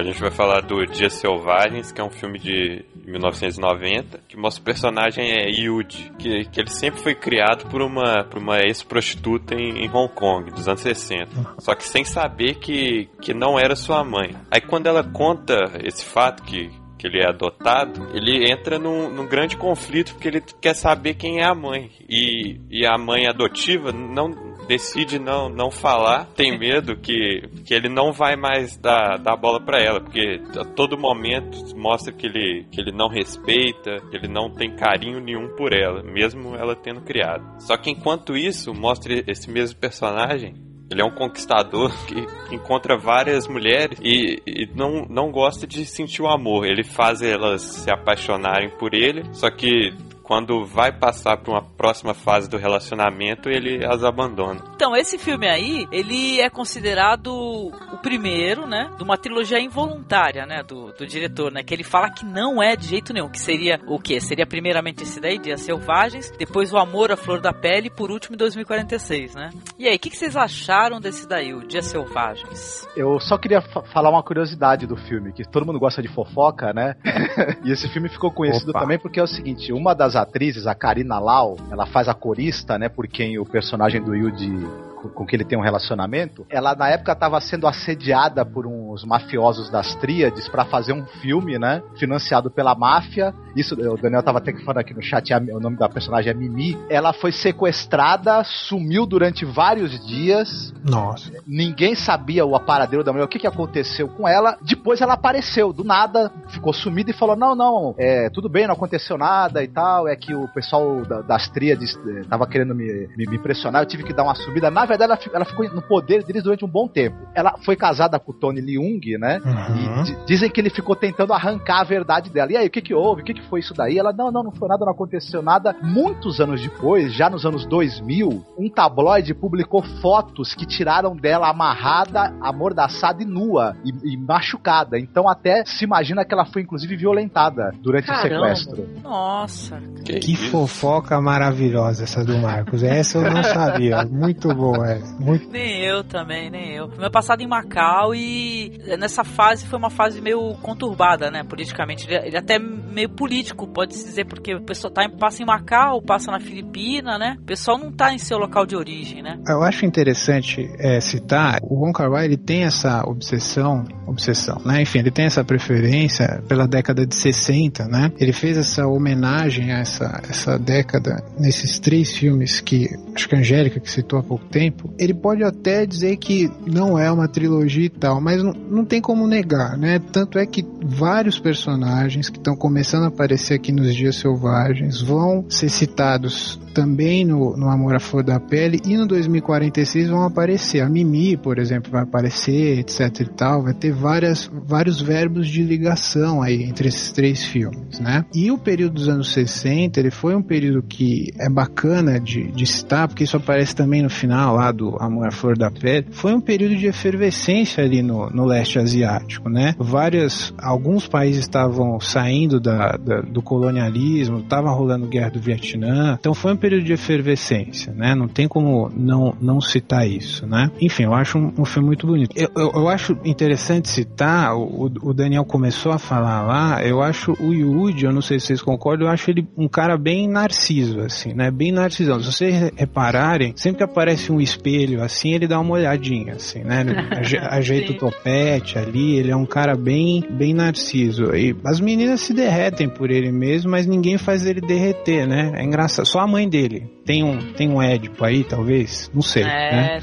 a gente vai falar do Dias Selvagens, que é um filme de 1990, que o personagem é Yude, que, que ele sempre foi criado por uma, por uma ex-prostituta em, em Hong Kong, dos anos 60. Só que sem saber que, que não era sua mãe. Aí quando ela conta esse fato que que ele é adotado, ele entra num, num grande conflito porque ele quer saber quem é a mãe. E, e a mãe adotiva não decide não, não falar, tem medo que, que ele não vai mais dar, dar bola para ela, porque a todo momento mostra que ele, que ele não respeita, que ele não tem carinho nenhum por ela, mesmo ela tendo criado. Só que enquanto isso, mostra esse mesmo personagem ele é um conquistador *laughs* que encontra várias mulheres e, e, não, não gosta de sentir o amor. Ele faz elas se apaixonarem por ele, só que quando vai passar para uma próxima fase do relacionamento, ele as abandona. Então, esse filme aí, ele é considerado o primeiro, né, de uma trilogia involuntária, né, do, do diretor, né, que ele fala que não é de jeito nenhum, que seria o quê? Seria primeiramente esse daí, Dias Selvagens, depois o Amor à Flor da Pele e por último em 2046, né? E aí, o que, que, vocês acharam desse daí, o Dias Selvagens? Eu só queria fa falar uma curiosidade do filme, que todo mundo gosta de fofoca, né? *laughs* e esse filme ficou conhecido Opa. também porque é o seguinte, uma das atrizes, a Karina Lau, ela faz a corista, né, por quem o personagem do Yuji com- com que ele tem um relacionamento, ela na época estava sendo assediada por uns mafiosos das tríades para fazer um filme, né? Financiado pela máfia. Isso, o Daniel tava até falando aqui no chat, o nome da personagem é Mimi. Ela foi sequestrada, sumiu durante vários dias. Nossa. Ninguém sabia o paradeiro da mulher, o que, que aconteceu com ela. Depois ela apareceu, do nada, ficou sumida e falou: Não, não, é, tudo bem, não aconteceu nada e tal. É que o pessoal da- das tríades eh, tava querendo me, me- me impressionar, eu tive que dar uma subida. Na verdade, ela, fi- ela ficou no poder deles durante um bom tempo. Ela foi casada com o Tony Leung, né? Uhum. E di- dizem que ele ficou tentando arrancar a verdade dela. E aí, o que que houve? O que que foi isso daí? Ela, não, não, não foi nada, não aconteceu nada. Muitos anos depois, já nos anos 2000, um tabloide publicou fotos que tiraram dela amarrada, amordaçada e nua e, e machucada. Então até se imagina que ela foi inclusive violentada durante Caramba. o sequestro. Nossa. Que fofoca maravilhosa essa do Marcos. Essa eu não sabia. Muito boa essa. Muito... Nem eu também, nem eu. Meu passado em Macau e nessa fase foi uma fase meio conturbada, né? Politicamente. Ele, ele é até meio político, pode-se dizer, porque o pessoal tá, em- passa em Macau, passa na Filipina, né? O pessoal não tá em seu local de origem, né? Eu acho interessante é, citar, o Wong Kar Wai ele tem essa obsessão, obsessão, né? Enfim, ele tem essa preferência pela década de 60, né? Ele fez essa homenagem a essa, essa década nesses três filmes que acho que a Angélica que citou há pouco tempo. Ele pode até dizer que não é uma trilogia e tal, mas não, não tem como negar, né? Tanto é que vários personagens que estão começando a aparecer aqui nos Dias Selvagens vão ser citados também no, no Amor à Flor da Pele e no 2046 vão aparecer. A Mimi, por exemplo, vai aparecer, etc e tal. Vai ter várias, vários verbos de ligação aí entre esses três filmes, né? E o período dos anos 60, ele foi um período que é bacana de, de citar, porque isso aparece também no final lá do Amor à Flor da Pele. Foi um período de efervescência ali no, no leste asiático, né? Várias, alguns países estavam saindo da, da- do colonialismo, estava rolando guerra do Vietnã, então foi um período de efervescência, né? Não tem como não, não citar isso, né? Enfim, eu acho um, um filme muito bonito. Eu, eu, eu acho interessante citar, o, o Daniel começou a falar lá, eu acho o Yuji, eu não sei se vocês concordam, eu acho ele um cara bem narciso, assim, né? Bem narcisão. Se vocês re- repararem, sempre que aparece um espelho assim, ele dá uma olhadinha, assim, né? Ele *laughs* aje- ajeita o topete ali, ele é um cara bem, bem narciso. E as meninas se derretem por ele mesmo, mas ninguém faz ele derreter, né? É engraçado. Só a mãe dele. Tem um, tem um Édipo aí, talvez? Não sei, né?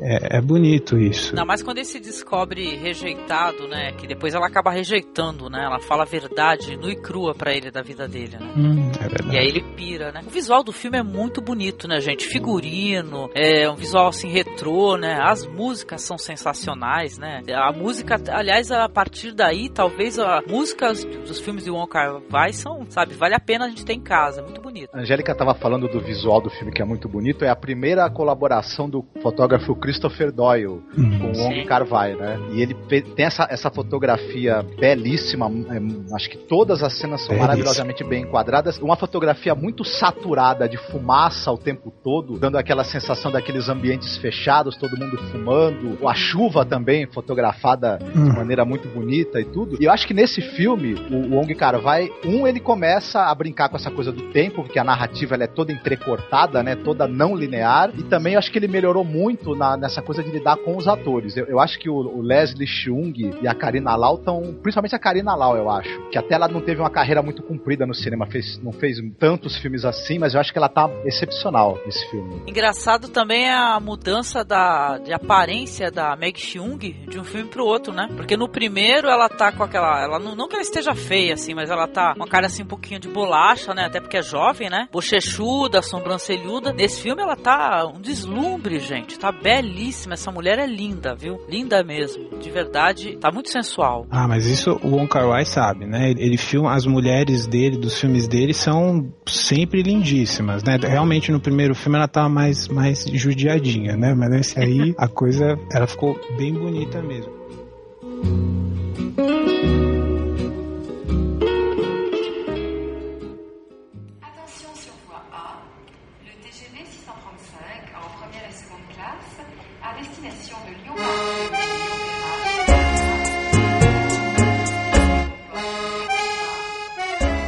É, É, bonito isso. Ainda mais quando ele se descobre rejeitado, né? Que depois ela acaba rejeitando, né? Ela fala a verdade nua e crua pra ele da vida dele, né? Hum, é verdade. E aí ele pira, né? O visual do filme é muito bonito, né, gente? Figurino, é um visual assim retrô, né? As músicas são sensacionais, né? A música, aliás, a partir daí, talvez a músicas dos filmes de Wong Kar Wai são, sabe, vale a pena a gente ter em casa, é muito bonito. A Angélica estava falando do visual do filme que é muito bonito. É a primeira colaboração do fotógrafo Christopher Doyle Hum. com o Wong Sim. Kar-wai, né? E ele tem essa, essa fotografia belíssima. é, acho que todas as cenas são maravilhosamente bem enquadradas. Uma fotografia muito saturada de fumaça o tempo todo, dando aquela sensação daqueles ambientes fechados, todo mundo fumando. A chuva também fotografada de Hum. maneira muito bonita e tudo. E eu acho que nesse filme, o Wong Kar-wai, um, ele começa a brincar com essa coisa do tempo, porque a narrativa ela é toda entrecortada, né? Toda não linear. E também eu acho que ele melhorou muito na- nessa coisa de lidar com os atores. Eu, eu acho que o, o Leslie Chung e a Karina Lau estão... Principalmente a Karina Lau, eu acho. Que até ela não teve uma carreira muito comprida no cinema. Fez, não fez tantos filmes assim, mas eu acho que ela tá excepcional nesse filme. Engraçado também é a mudança da, de aparência da Meg Chung de um filme pro outro, né? Porque no primeiro ela tá com aquela. Ela não, não que ela esteja feia, assim, mas ela tá com uma cara assim um pouquinho de bolacha, né? Até porque é jovem, né? Bochechuda, sobrancelhuda. Nesse filme ela tá um deslumbre, gente. Tá belíssima. Essa mulher é linda, viu? Linda mesmo. De verdade, tá muito sensual. Ah, mas isso o Wong Kar Wai sabe, né? Ele, filma as mulheres dele, dos filmes dele, são sempre lindíssimas, né? Realmente no primeiro filme ela tava mais, mais judiadinha, né? Mas nesse aí *laughs* a coisa, ela ficou bem bonita mesmo.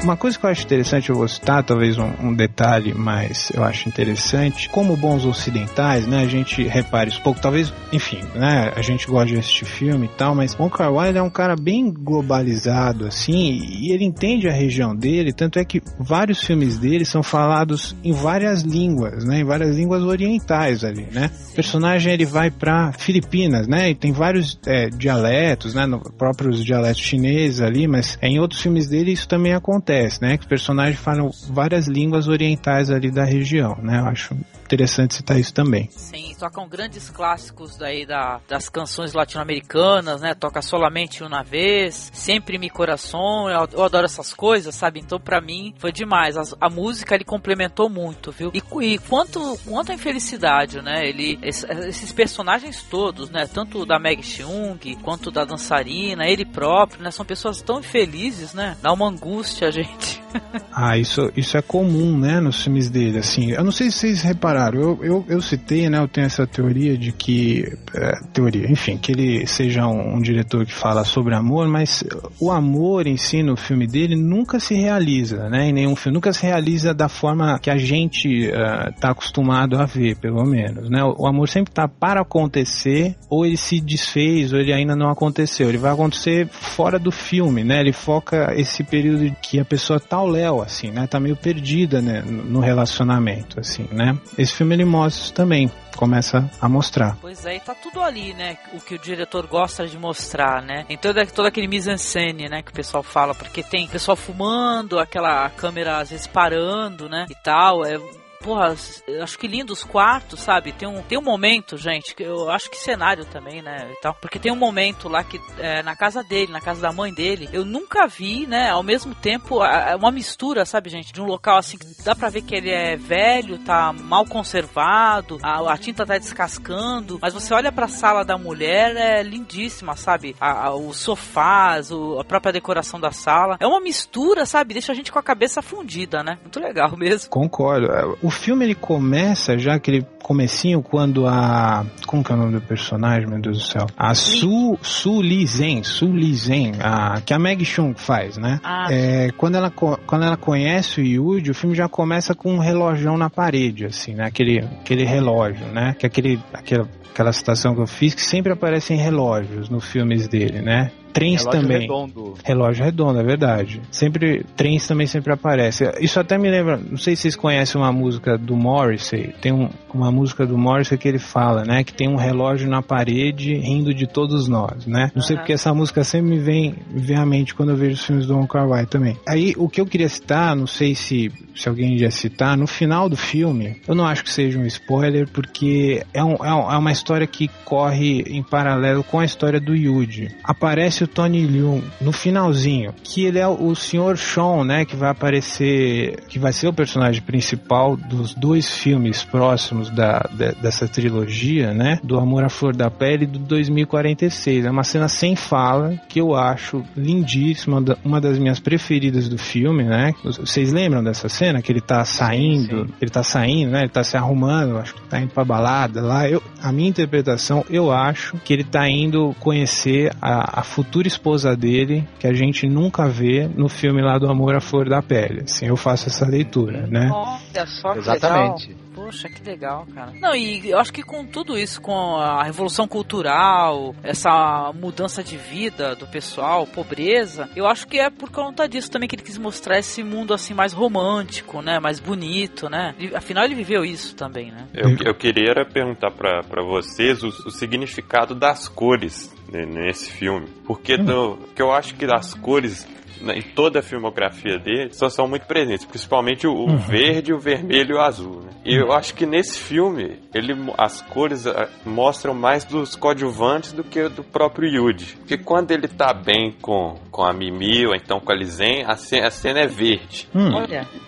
Uma coisa que eu acho interessante, eu vou citar talvez um, um detalhe, mas eu acho interessante, como bons ocidentais, né, a gente repare isso pouco, talvez, enfim, né, a gente gosta de assistir filme e tal, mas Wong Kar Wai é um cara bem globalizado, assim, e ele entende a região dele, tanto é que vários filmes dele são falados em várias línguas, né, em várias línguas orientais ali, né. O personagem ele vai para Filipinas, né, e tem vários é, dialetos, né, no, próprios dialetos chineses ali, mas é, em outros filmes dele isso também acontece, né, que os personagens falam várias línguas orientais ali da região, né, eu acho interessante citar isso também. Sim, tocam grandes clássicos daí da, das canções latino-americanas, né? Toca solamente uma vez, sempre me coração, eu, eu, adoro essas coisas, sabe? Então para mim foi demais. A, a, música ele complementou muito, viu? E, e quanto quanto infelicidade, né? Ele esses personagens todos, né? Tanto da Meg Chung quanto da dançarina, ele próprio, né? São pessoas tão infelizes, né? Dá uma angústia, *laughs* gente. Ah, isso isso é comum, né? Nos filmes dele, assim. Eu não sei se vocês repararam, eu, eu, eu citei, né? Eu tenho essa teoria de que. É, teoria, enfim, que ele seja um, um, diretor que fala sobre amor, mas o amor em si no filme dele nunca se realiza, né? Em nenhum filme. Nunca se realiza da forma que a gente uh, acostumado a ver, pelo menos, né? O, o amor sempre está para acontecer, ou ele se desfez, ou ele ainda não aconteceu. Ele vai acontecer fora do filme, né? Ele foca esse período que a pessoa tá ao léu, assim, né? Tá meio perdida, né? No relacionamento, assim, né? Esse filme ele mostra isso também começa a mostrar. Pois é, e tá tudo ali, né? O que o diretor gosta de mostrar, né? Em todo, todo aquele mise-en-scène, né? Que o pessoal fala, porque tem pessoal fumando, aquela câmera às vezes parando, né? E tal. É porra, acho que lindo os quartos, sabe? Tem um, tem um momento, gente, que eu acho que cenário também, né? E tal, porque tem um momento lá que é, na casa dele, na casa da mãe dele, eu nunca vi, né? Ao mesmo tempo, uma mistura, sabe, gente? De um local assim que dá pra ver que ele é velho, tá mal conservado, a, a tinta tá descascando, mas você olha pra sala da mulher, é lindíssima, sabe? A, a, os sofás, o, a própria decoração da sala. É uma mistura, sabe? Deixa a gente com a cabeça fundida, né? Muito legal mesmo. Concordo. É, o filme ele começa já aquele comecinho quando a como que é o nome do personagem, meu Deus do céu? A Su Su Li Zen, Su Li Zen, a que a Meg Chung faz, né? Ah. É, quando ela quando ela conhece o Yuji, o filme já começa com um relógio na parede, assim, né? Aquele aquele relógio, né? Que é aquele aquela aquela citação que eu fiz que sempre aparecem relógios nos filmes dele, né? Trens relógio também. Redondo. Relógio redondo, é verdade. Sempre trens também sempre aparece. Isso até me lembra, não sei se vocês conhecem uma música do Morrissey, tem um, uma música do Morrissey que ele fala, né, que tem um relógio na parede rindo de todos nós, né? Não sei porque essa música sempre me vem, vem à mente quando eu vejo os filmes do Wong Kar Wai também. Aí o que eu queria citar, não sei se se alguém ia citar, no final do filme, eu não acho que seja um spoiler porque é, um, é, um, é uma história que corre em paralelo com a história do Yuji. Aparece o Tony Leung no finalzinho, que ele é o Sr. Sean, né, que vai aparecer, que vai ser o personagem principal dos dois filmes próximos da, de, dessa trilogia, né, do Amor à Flor da Pele do 2046. É uma cena sem fala que eu acho lindíssima, uma das minhas preferidas do filme, né? Vocês lembram dessa cena que ele tá saindo, sim, sim. ele tá saindo, né? Ele tá se arrumando, acho que tá indo pra balada lá. Eu, a minha interpretação, eu acho que ele tá indo conhecer a, a futura futura esposa dele, que a gente nunca vê no filme lá do Amor à Flor da Pele. Assim, eu faço essa leitura, né? Olha só que Exatamente. Legal. Poxa, que legal, cara. Não, e eu acho que com tudo isso, com a revolução cultural, essa mudança de vida do pessoal, pobreza, eu acho que é por conta disso também que ele quis mostrar esse mundo assim mais romântico, né? Mais bonito, né? E, afinal, ele viveu isso também, né? Eu, eu queria perguntar para vocês o, o significado das cores nesse filme. Porque do, que eu acho que as cores em toda a filmografia dele só são muito presentes, principalmente o, o uhum. verde, o vermelho e o azul. Né? E eu acho que nesse filme ele, as cores uh, mostram mais dos coadjuvantes do que do próprio Yuji. Porque quando ele tá bem com, com a Mimi ou então com a Lizen, a cena, a cena é verde. Hum.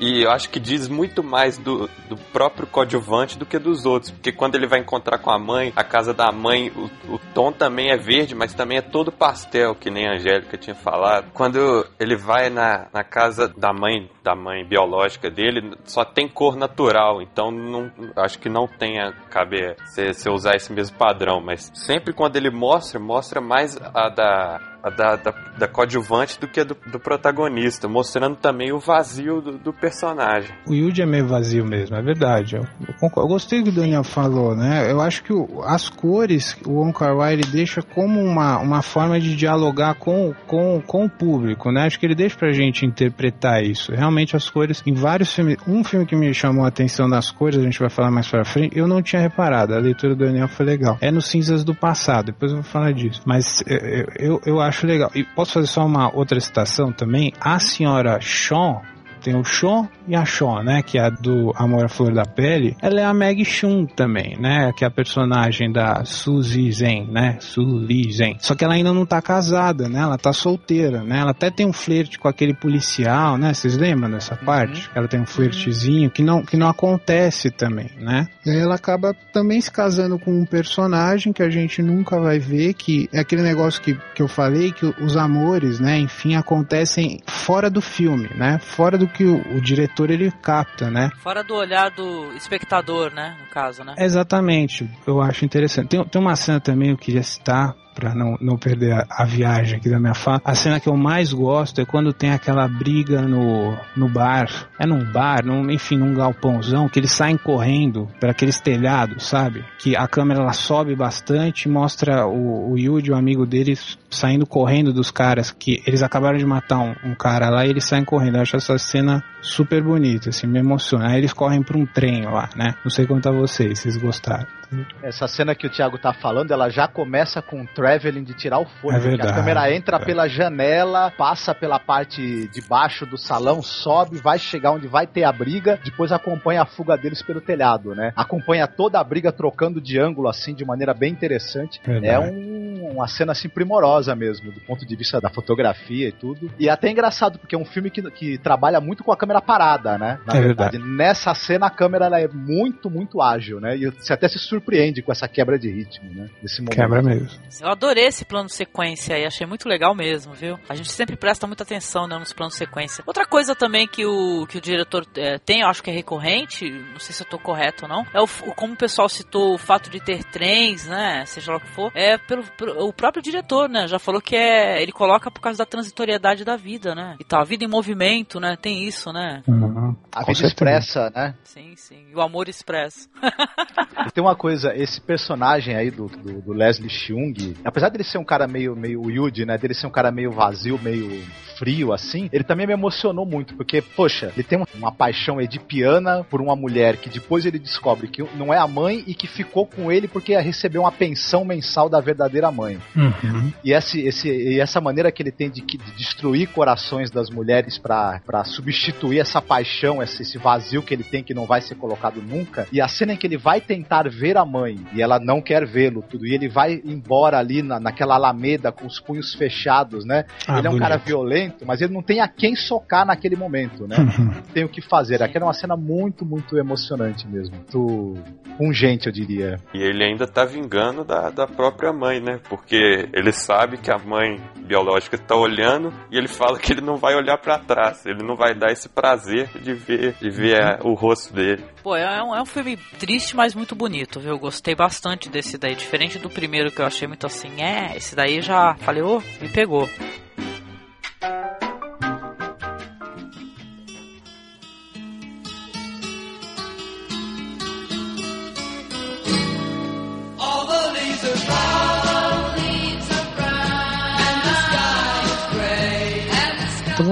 E, e, eu acho que diz muito mais do, do próprio coadjuvante do que dos outros. Porque quando ele vai encontrar com a mãe, a casa da mãe, o, o tom também é verde, mas também é todo pastel, que nem a Angélica tinha falado. Quando ele vai na, na casa da mãe, da mãe biológica dele, só tem cor natural, então não, acho que não tem a caber você usar esse mesmo padrão, mas sempre quando ele mostra, mostra mais a da da, da, da coadjuvante do que a do, do protagonista, mostrando também o vazio do, do, personagem. O Yuji é meio vazio mesmo, é verdade. Eu, eu, eu gostei do que o Daniel falou, né? Eu acho que o, as cores, o Wong Kar Wai ele deixa como uma, uma forma de dialogar com, com, com o público, né? Acho que ele deixa pra gente interpretar isso. Realmente as cores, em vários filmes, um filme que me chamou a atenção das cores, a gente vai falar mais pra frente, eu não tinha reparado, a leitura do Daniel foi legal. É no Cinzas do Passado, depois eu vou falar disso. Mas eu, eu, eu acho legal. E posso fazer só uma outra citação também? A senhora Sean, tem o Sean e a Sean, né? Que é a do Amor à Flor da Pele. Ela é a Meg Shun também, né? Que é a personagem da Suzy Zen, né? Suzy Zen. Só que ela ainda não tá casada, né? Ela tá solteira, né? Ela até tem um flerte com aquele policial, né? Vocês lembram dessa uhum. parte? Ela tem um flertezinho que não, que não acontece também, né? E aí ela acaba também se casando com um personagem que a gente nunca vai ver, que é aquele negócio que, que eu falei, que os amores, né? Enfim, acontecem fora do filme, né? Fora do que o, o, diretor ele capta, né? Fora do olhar do espectador, né? No caso, né? Exatamente. Eu acho interessante. Tem, tem uma cena também que eu queria citar para não, não perder a, a, viagem aqui da minha fala. A cena que eu mais gosto é quando tem aquela briga no, no bar. É num bar, num, enfim, num galpãozão, que eles saem correndo para aqueles telhados, sabe? Que a câmera ela sobe bastante mostra o, o Yuji, o amigo deles, saindo correndo dos caras que eles acabaram de matar um, um cara lá e eles saem correndo. Eu acho essa cena super bonita, assim, me emociona. Aí eles correm para um trem lá, né? Não sei quanto a vocês, vocês gostaram. Essa cena que o Thiago tá falando, ela já começa com o traveling de tirar o fone. É verdade. A câmera entra é. pela janela, passa pela parte de baixo do salão, sobe, vai chegar onde vai ter a briga, depois acompanha a fuga deles pelo telhado, né? Acompanha toda a briga trocando de ângulo assim de maneira bem interessante. Verdade. É um, uma cena assim primorosa mesmo, do ponto de vista da fotografia e tudo. E é até engraçado, porque é um filme que, que trabalha muito com a câmera parada, né? Na é verdade. verdade. Nessa cena a câmera é muito, muito ágil, né? E você até se surpreende com essa quebra de ritmo, né? Desse momento. Quebra mesmo. Eu adorei esse plano de sequência aí, achei muito legal mesmo, viu? A gente sempre presta muita atenção né, nos planos de sequência. Outra coisa também que o, que o diretor é, tem, eu acho que é recorrente, não sei se eu tô correto ou não, é o, como o pessoal citou o fato de ter trens, né? Seja lá o que for, é pelo, pelo o próprio diretor, né? Já falou que é. Ele coloca por causa da transitoriedade da vida, né? E tal, a vida em movimento, né? Tem isso, né? Uhum. A vida expressa, né? Sim, sim. E o amor expresso. *laughs* tem uma coisa esse personagem aí do, do, do Leslie Cheung, apesar dele ser um cara meio, meio Yuji, né? Dele ser um cara meio vazio, meio frio, assim, ele também me emocionou muito, porque, poxa, ele tem uma paixão edipiana por uma mulher que depois ele descobre que não é a mãe e que ficou com ele porque recebeu uma pensão mensal da verdadeira mãe. Uhum. E, esse, esse, e essa maneira que ele tem de, de destruir corações das mulheres para substituir essa paixão, esse, esse vazio que ele tem que não vai ser colocado nunca, e a cena em que ele vai tentar ver a mãe e ela não quer vê-lo, tudo. E ele vai embora ali na, naquela alameda com os punhos fechados, né? Ah, ele é um bonito. cara violento, mas ele não tem a quem socar naquele momento, né? *laughs* tem o que fazer. Aquela é uma cena muito, muito emocionante mesmo. Muito pungente, eu diria. E ele ainda tá vingando da, da própria mãe, né? Porque ele sabe que a mãe biológica tá olhando e ele fala que ele não vai olhar para trás, ele não vai dar esse prazer de ver, de ver uhum. o rosto dele. Pô, é um, é um filme triste, mas muito bonito, viu? Eu gostei bastante desse daí. Diferente do primeiro que eu achei muito assim, é, esse daí já falei, ô, oh, me pegou.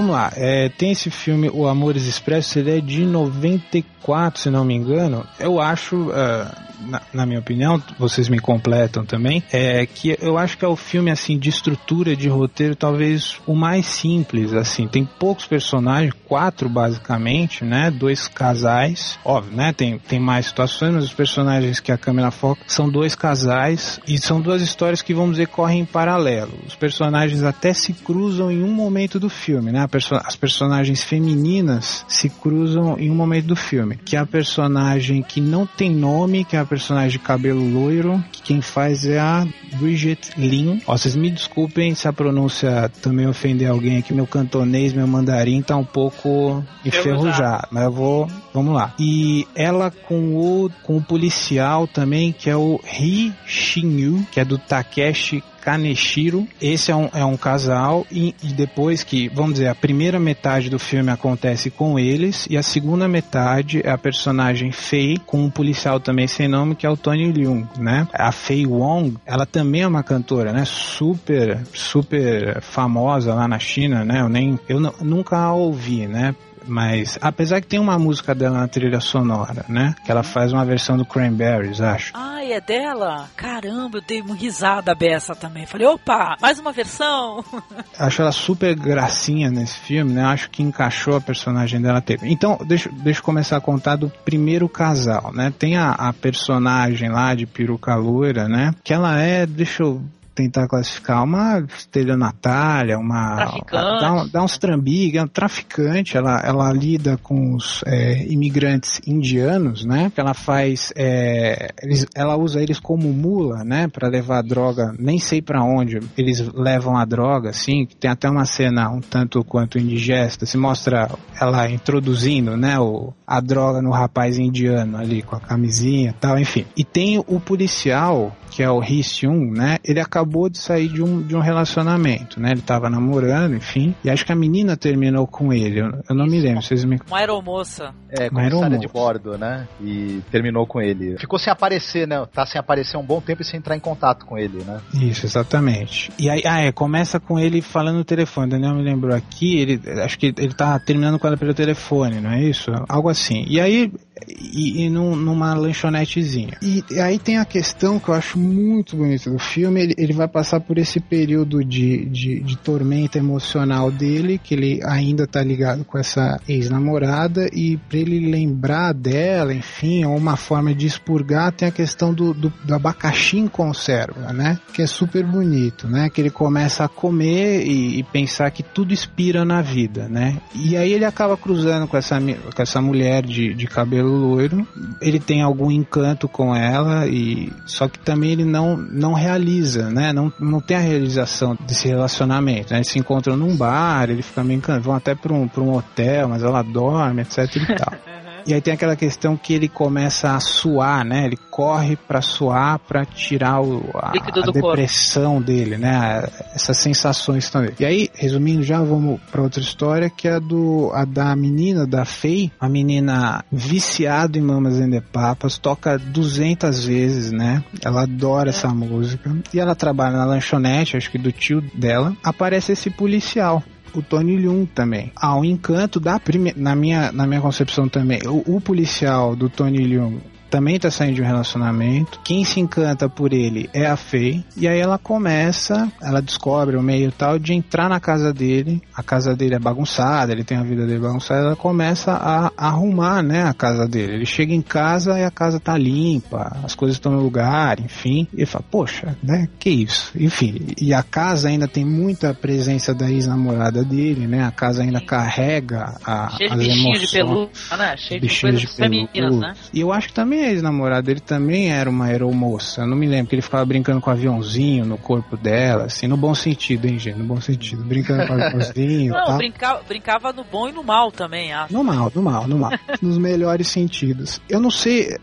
Vamos lá. É, tem esse filme, O Amores Expressos, ele é de 94, se não me engano. Eu acho. Uh na, na, minha opinião, vocês me completam também, é que eu acho que é o filme assim de estrutura de roteiro talvez o mais simples, assim, tem poucos personagens, quatro basicamente, né, dois casais, óbvio, né, tem, tem mais situações, mas os personagens que a câmera foca são dois casais e são duas histórias que vamos dizer correm em paralelo. Os personagens até se cruzam em um momento do filme, né, as personagens femininas se cruzam em um momento do filme, que é a personagem que não tem nome, que é a personagem de cabelo loiro, que quem faz é a Bridget Lin. Ó, vocês me desculpem se a pronúncia também ofender alguém aqui, meu cantonês, meu mandarim tá um pouco enferrujado, mas eu vou, vamos lá. E ela com o, com o policial também, que é o Ri Shin-yu, que é do Takeshi Kaneshiro. Esse é um, é um casal e, e, depois que, vamos dizer, a primeira metade do filme acontece com eles e a segunda metade é a personagem Faye com um policial também sem nome que é o Tony Leung, né? A Faye Wong, ela também é uma cantora, né? Super, super famosa lá na China, né? Eu nem, eu nunca a ouvi, né? Mas, apesar que tem uma música dela na trilha sonora, né? Que ela faz uma versão do Cranberries, acho. Ah, é dela? Caramba, eu dei uma risada beça também. Falei, opa, mais uma versão. *laughs* acho ela super gracinha nesse filme, né? Acho que encaixou a personagem dela teve. Então, deixa, deixa eu começar a contar do primeiro casal, né? Tem a, a personagem lá de peruca loira, né? Que ela é, deixa eu tentar classificar uma estelionatária, uma. Traficante. Dá, dá uns é um traficante, ela, ela lida com os é, imigrantes indianos, né? Que ela faz. É, eles, ela usa eles como mula, né? Para levar a droga, nem sei para onde eles levam a droga, assim. Tem até uma cena um tanto quanto indigesta, se mostra ela introduzindo, né? O, a droga no rapaz indiano ali com a camisinha e tal, enfim. E tem o policial que é o Ri Seung, né? Ele acabou de sair de um, de um relacionamento, né? Ele tava namorando, enfim. E acho que a menina terminou com ele. Eu, eu não me lembro, vocês me. Uma aeromoça. É, comissária de bordo, né? E terminou com ele. Ficou sem aparecer, né? Tá sem aparecer um bom tempo e sem entrar em contato com ele, né? Isso, exatamente. E aí, ah, é, começa com ele falando no telefone. Daniel me lembrou aqui, ele, acho que ele tá terminando com ela pelo telefone, não é isso? Algo assim. E aí, e, e num, numa lanchonetezinha. E, aí tem a questão que eu acho muito bonito do filme, ele, ele vai passar por esse período de, de, de, tormenta emocional dele, que ele ainda tá ligado com essa ex-namorada, e para ele lembrar dela, enfim, ou uma forma de expurgar, tem a questão do, do, do, abacaxi em conserva, né? Que é super bonito, né? Que ele começa a comer e, e pensar que tudo expira na vida, né? E aí ele acaba cruzando com essa, com essa mulher de, de cabelo loiro, ele tem algum encanto com ela, e só que também ele não, não realiza, né? Não, não tem a realização desse relacionamento. Né? Eles se encontram num bar, ele fica meio encantado, vão até para um, um hotel, mas ela dorme, etc e tal. *laughs* E aí tem aquela questão que ele começa a suar, né? Ele corre para suar para tirar o, a, a depressão corpo. dele, né? Essas sensações também. E aí, resumindo, já vamos para outra história que é a do a da menina da Faye, a menina viciada em Mamas and the Papas, toca 200 vezes, né? Ela adora é. essa música e ela trabalha na lanchonete, acho que do tio dela. Aparece esse policial o Tony Leung também. Há um encanto da primeira, na minha, na minha concepção também. O, o policial do Tony Leung também tá saindo de um relacionamento. Quem se encanta por ele é a Faye. E aí ela começa, ela descobre o meio tal de entrar na casa dele. A casa dele é bagunçada, ele tem a vida dele bagunçada. Ela começa a, arrumar, né, a casa dele. Ele chega em casa e a casa tá limpa, as coisas estão no lugar, enfim. E ele fala, poxa, né, que isso? Enfim, e a casa ainda tem muita presença da ex-namorada dele, né? A casa ainda carrega a, Cheio as de emoções. de pelúcia, né? Cheio de bichinhos coisas femininas, né? E eu acho que também a ex-namorada dele também era uma aeromoça. Eu não me lembro que ele ficava brincando com o aviãozinho no corpo dela, assim, no bom sentido, hein, gente? No bom sentido. Brincando com o aviãozinho. *laughs* Não, tá? brincava, brincava no bom e no mal também, acho. No mal, no mal, no mal. *laughs* Nos melhores sentidos. Eu não sei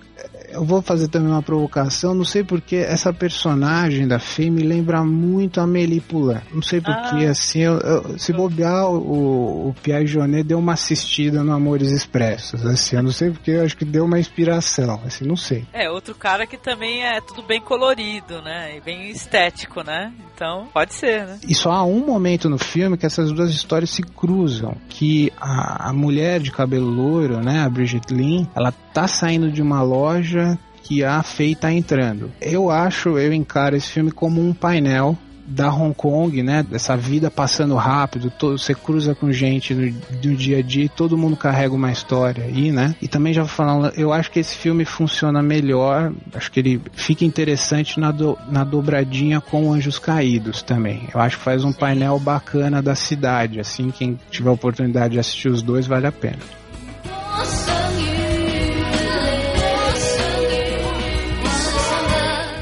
eu vou fazer também uma provocação, não sei porque essa personagem da Fê me lembra muito a Melipula. Não sei porque, ah. assim, eu, eu, se bobear, o, o Pierre Jonet deu uma assistida no Amores Expressos, assim, eu não sei porque, eu acho que deu uma inspiração, assim, não sei. É, outro cara que também é tudo bem colorido, né, e bem estético, né, então pode ser, né. E só há um momento no filme que essas duas histórias se cruzam, que a, a mulher de cabelo loiro, né, a Bridget Lin, ela tá saindo de uma loja que a Fei tá entrando. Eu acho, eu encaro esse filme como um painel da Hong Kong, né? Dessa vida passando rápido, todo, você cruza com gente no, no dia a dia todo mundo carrega uma história aí, né? E também já falando, eu acho que esse filme funciona melhor, acho que ele fica interessante na, do, na dobradinha com Anjos Caídos também. Eu acho que faz um painel bacana da cidade, assim, quem tiver a oportunidade de assistir os dois vale a pena.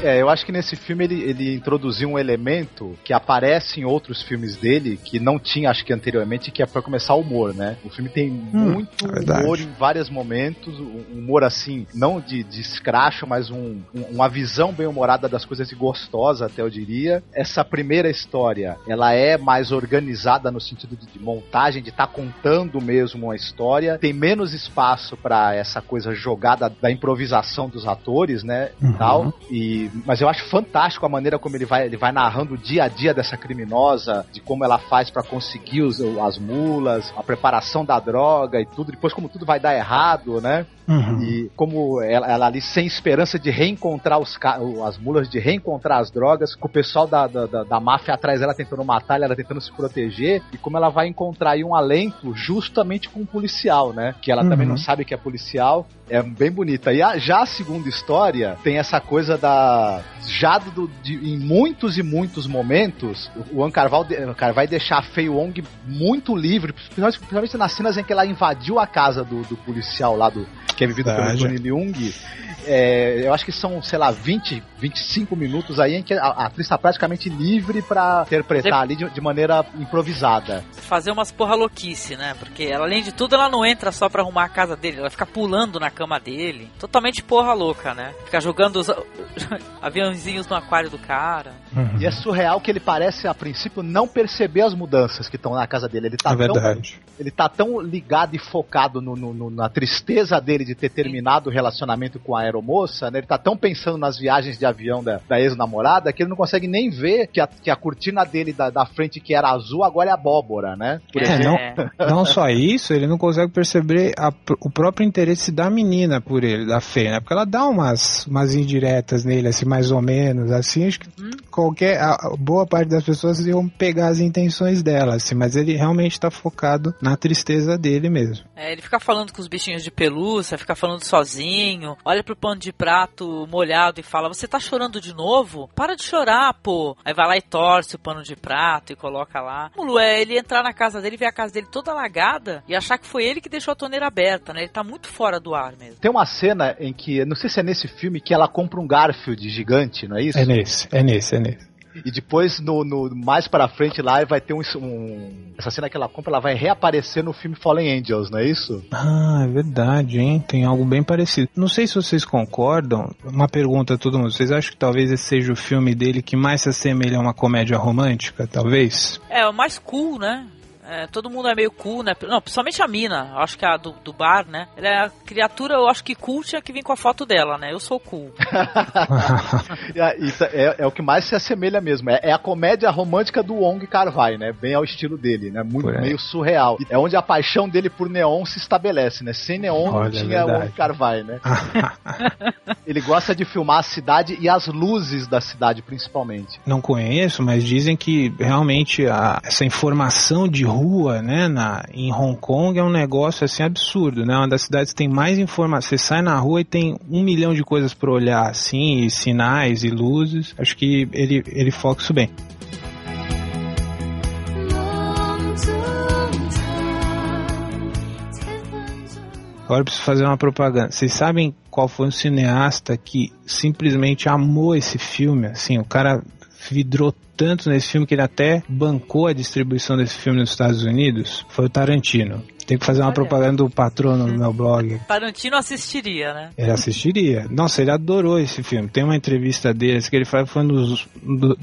É, eu acho que nesse filme ele, ele introduziu um elemento que aparece em outros filmes dele, que não tinha, acho que anteriormente, que é pra começar o humor, né? O filme tem muito verdade. humor em vários momentos, um humor assim, não de, de escracho, mas um, um- uma visão bem humorada das coisas e gostosa, até eu diria. Essa primeira história, ela é mais organizada no sentido de, de montagem, de estar contando mesmo uma história. Tem menos espaço pra essa coisa jogada da improvisação dos atores, né? E Uhum. tal. E, mas eu acho fantástico a maneira como ele vai, ele vai narrando o dia a dia dessa criminosa, de como ela faz pra conseguir os, as mulas, a preparação da droga e tudo. Depois como tudo vai dar errado, né? Uhum. E como ela, ela ali sem esperança de reencontrar os, o- as mulas, de reencontrar as drogas, com o pessoal da, da, da, da máfia atrás dela tentando matar, ela tentando se proteger, e como ela vai encontrar aí um alento justamente com um policial, né? Que ela também Uhum. não sabe que é policial. É bem bonita. E a- já a segunda história tem essa coisa da. Já do, de, em muitos e muitos momentos, o o de, o cara vai deixar a Fei Wong muito livre, principalmente, principalmente nas cenas em que ela invadiu a casa do, do policial lá do. Que é vivido Verdade. pelo Tony Leung. É, eu acho que são, sei lá, 20, 25 minutos aí em que a, a atriz está praticamente livre pra interpretar ali de, de maneira improvisada. Fazer umas porra louquice, né? Porque ela, além de tudo, ela não entra só pra arrumar a casa dele, ela fica pulando na cama dele. Totalmente porra louca, né? Fica jogando os *laughs* aviãozinhos no aquário do cara. Uhum. E é surreal que ele parece, a princípio, não perceber as mudanças que estão na casa dele. Ele tá, É tão, verdade. ele tá tão ligado e focado no- no- no- na tristeza dele de ter terminado o relacionamento com a aeromoça, né? Ele tá tão pensando nas viagens de avião da, da ex-namorada que ele não consegue nem ver que a, que a cortina dele da, da frente, que era azul, agora é abóbora, né? Por É, exemplo. não, *laughs* não só isso, ele não consegue perceber a- o próprio interesse da menina por ele, da Fê, né? Porque ela dá umas, umas indiretas nele, assim, mais ou menos, assim, acho que qualquer, a, a boa parte das pessoas iam pegar as intenções dela, assim, mas ele realmente tá focado na tristeza dele mesmo. É, ele fica falando com os bichinhos de pelúcia, fica falando sozinho, olha pro pano de prato molhado e fala: Você tá chorando de novo? Para de chorar, pô. Aí vai lá e torce o pano de prato e coloca lá. Mulo é ele entrar na casa dele, ver a casa dele toda alagada e achar que foi ele que deixou a torneira aberta, né? Ele tá muito fora do ar mesmo. Tem uma cena em que, não sei se é nesse filme, que ela compra um Garfield gigante, não é isso? É nesse, é nesse, é nesse. E depois, no, no- mais pra frente lá, vai ter um, um- Essa cena que ela compra, ela vai reaparecer no filme Fallen Angels, não é isso? Ah, é verdade, hein? Tem algo bem parecido. Não sei se vocês concordam. Uma pergunta a todo mundo. Vocês acham que talvez esse seja o filme dele que mais se assemelha a uma comédia romântica? Talvez? É, o mais cool, né? É, todo mundo é meio cool, né? Não, principalmente a mina, acho que a do, do bar, né? Ela é a criatura, eu acho que cool tinha que vir com a foto dela, né? Eu sou cool. *laughs* E tá- é, é o que mais se assemelha mesmo. É, é a comédia romântica do Wong Kar-wai, né? Bem ao estilo dele, né? Muito aí. meio surreal. É onde a paixão dele por neon se estabelece, né? Sem neon não Olha, tinha é verdade. Wong Kar-wai, né? *laughs* Ele gosta de filmar a cidade e as luzes da cidade, principalmente. Não conheço, mas dizem que realmente a- essa informação de rua, né, na, em Hong Kong é um negócio assim absurdo, né? Uma das cidades que tem mais informação. Você sai na rua e tem um milhão de coisas para olhar, assim, e sinais e luzes. Acho que ele, ele foca isso bem. Agora eu preciso fazer uma propaganda. Vocês sabem qual foi o cineasta que simplesmente amou esse filme? Assim, o cara vidrou tanto nesse filme que ele até bancou a distribuição desse filme nos Estados Unidos? Foi o Tarantino. Tem que fazer uma Olha. propaganda do patrono no meu blog. Tarantino assistiria, né? Ele assistiria. Nossa, ele adorou esse filme. Tem uma entrevista deles que ele fala que foi um dos. do-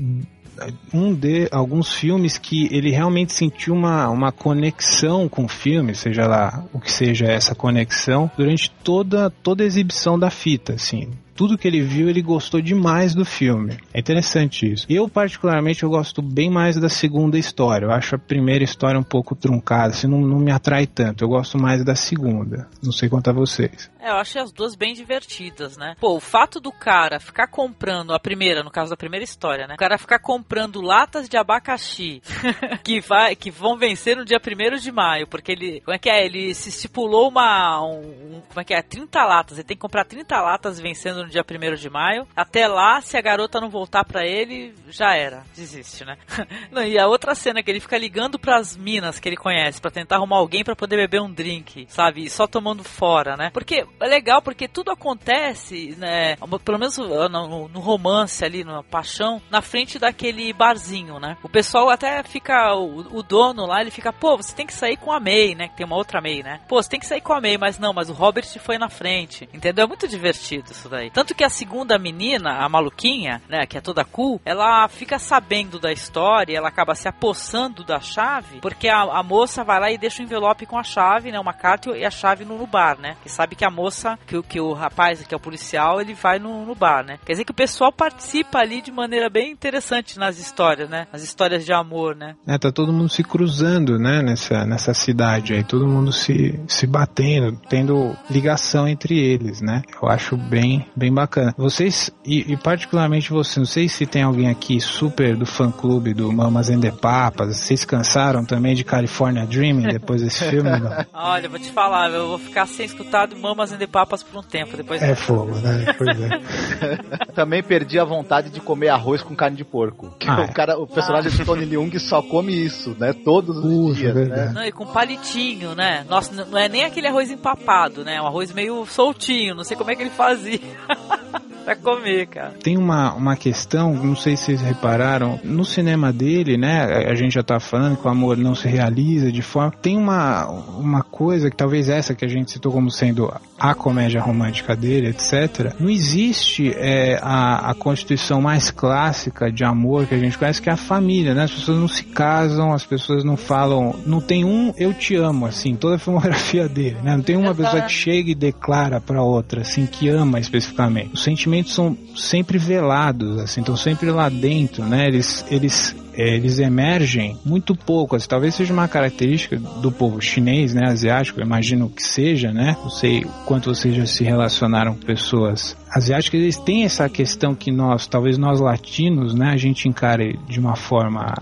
um de alguns filmes que ele realmente sentiu uma, uma conexão com o filme, seja lá o que seja essa conexão, durante toda, toda a exibição da fita, assim. Tudo que ele viu, ele gostou demais do filme. É interessante isso. Eu, particularmente, eu gosto bem mais da segunda história. Eu acho a primeira história um pouco truncada, assim, não, não me atrai tanto. Eu gosto mais da segunda. Não sei quanto a vocês. É, eu achei as duas bem divertidas, né? Pô, o fato do cara ficar comprando, a primeira, no caso da primeira história, né? O cara ficar comprando latas de abacaxi *laughs* que, vai, que vão vencer no dia 1 de maio, porque ele, como é que é? Ele se estipulou uma, um, um- como é que é? 30 latas, ele tem que comprar 30 latas vencendo no dia 1 de maio. Até lá, se a garota não voltar pra ele, já era, desiste, né? *laughs* Não, e a outra cena que ele fica ligando pras minas que ele conhece pra tentar arrumar alguém pra poder beber um drink, sabe? E só tomando fora, né? Porque é legal porque tudo acontece, né? Pelo menos no, no romance ali, na paixão, na frente daquele barzinho, né? O pessoal até fica, o, o, dono lá, ele fica, pô, você tem que sair com a May, né? Que tem uma outra May, né? Pô, você tem que sair com a May, mas não, mas o Robert foi na frente, entendeu? É muito divertido isso daí. Tanto que a segunda menina, a maluquinha, né? Que é toda cool, ela fica sabendo da história, ela acaba se apossando da chave, porque a, a moça vai lá e deixa o envelope com a chave, né? Uma carta e a chave no, no bar, né? Que sabe que a moça, que, que o rapaz, que é o policial, ele vai no, no bar, né? Quer dizer que o pessoal participa ali de maneira bem interessante nas histórias, né? As histórias de amor, né? É, tá todo mundo se cruzando, né? Nessa, nessa cidade aí, todo mundo se, se batendo, tendo ligação entre eles, né? Eu acho bem, bem bacana. Vocês, e, e particularmente você, não sei se tem alguém aqui super do fã clube do Mamas and the Papas, vocês cansaram também de California Dreaming depois desse filme? *laughs* Olha, vou te falar, eu vou ficar sem escutar do Mamas the Papas por um tempo depois. É fogo, né? Pois é. *laughs* também perdi a vontade de comer arroz com carne de porco. Ah, o, é. cara, o personagem ah. de Tony Leung só come isso, né? Todos os Puxa, dias, né? Não, e com palitinho, né? Nossa, não é nem aquele arroz empapado, né? É um arroz meio soltinho, não sei como é que ele fazia. *laughs* pra comer, cara. Tem uma, uma questão, não sei se vocês repararam, no cinema dele, né? A gente já tá falando que o amor não se realiza de forma. Tem uma, uma coisa que talvez essa que a gente citou como sendo a comédia romântica dele, etc. Não existe é, a, a constituição mais clássica de amor que a gente conhece, que é a família, né? As pessoas não se casam, as pessoas não falam. Não tem um eu te amo, assim, toda a filmografia dele, né? Não tem uma pessoa que chega e declara pra outra, assim, que ama especificamente. O sentimento sentimentos são sempre velados, assim, estão sempre lá dentro, né? Eles, eles é, eles emergem muito pouco. Assim, talvez seja uma característica do povo chinês, né, asiático, imagino que seja, né? Não sei quanto vocês já se relacionaram com pessoas asiáticas. Eles têm essa questão que nós, talvez nós latinos, né, a gente encare de uma forma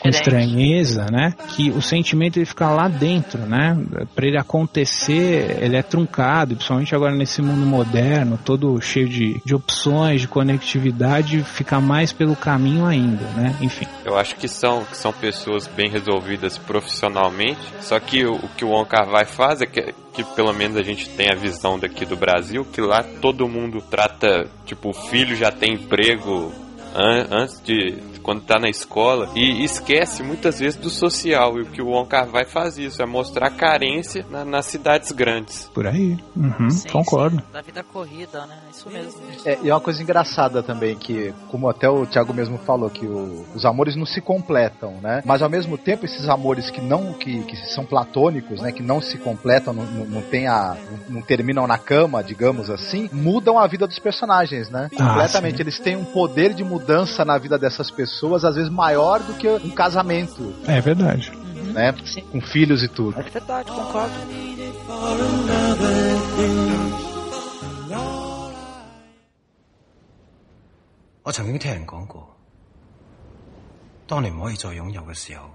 com estranheza, né? Que o sentimento ele fica lá dentro, né? Para ele acontecer, ele é truncado, principalmente agora nesse mundo moderno, todo cheio de, de opções, de conectividade, fica mais pelo caminho ainda, né? Enfim. Eu acho que são, que são pessoas bem resolvidas profissionalmente, só que o, o que o Wong Kar Wai faz é que que pelo menos a gente tem a visão daqui do Brasil, que lá todo mundo trata, tipo, o filho já tem emprego an antes de quando tá na escola e esquece muitas vezes do social. E o que o Wong Kar Wai faz isso, é mostrar carência na, nas cidades grandes. Por aí. Uhum, sim, concordo. Sim, da vida corrida, né? Isso mesmo. É, e é uma coisa engraçada também, que, como até o Thiago mesmo falou, que o, os amores não se completam, né? Mas ao mesmo tempo, esses amores que não, que, que são platônicos, né? Que não se completam, não, não, não tem a. Não, terminam na cama, digamos assim, mudam a vida dos personagens, né? Ah, Completamente. Eles têm um poder de mudança na vida dessas pessoas pessoas, às vezes maior do que um casamento. É verdade. Uhum. Né? Com filhos e tudo. É verdade, concordo. 我曾经听人讲过，当你唔可以再拥有嘅时候，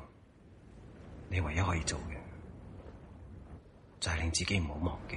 你唯一可以做嘅就系令自己唔好忘记。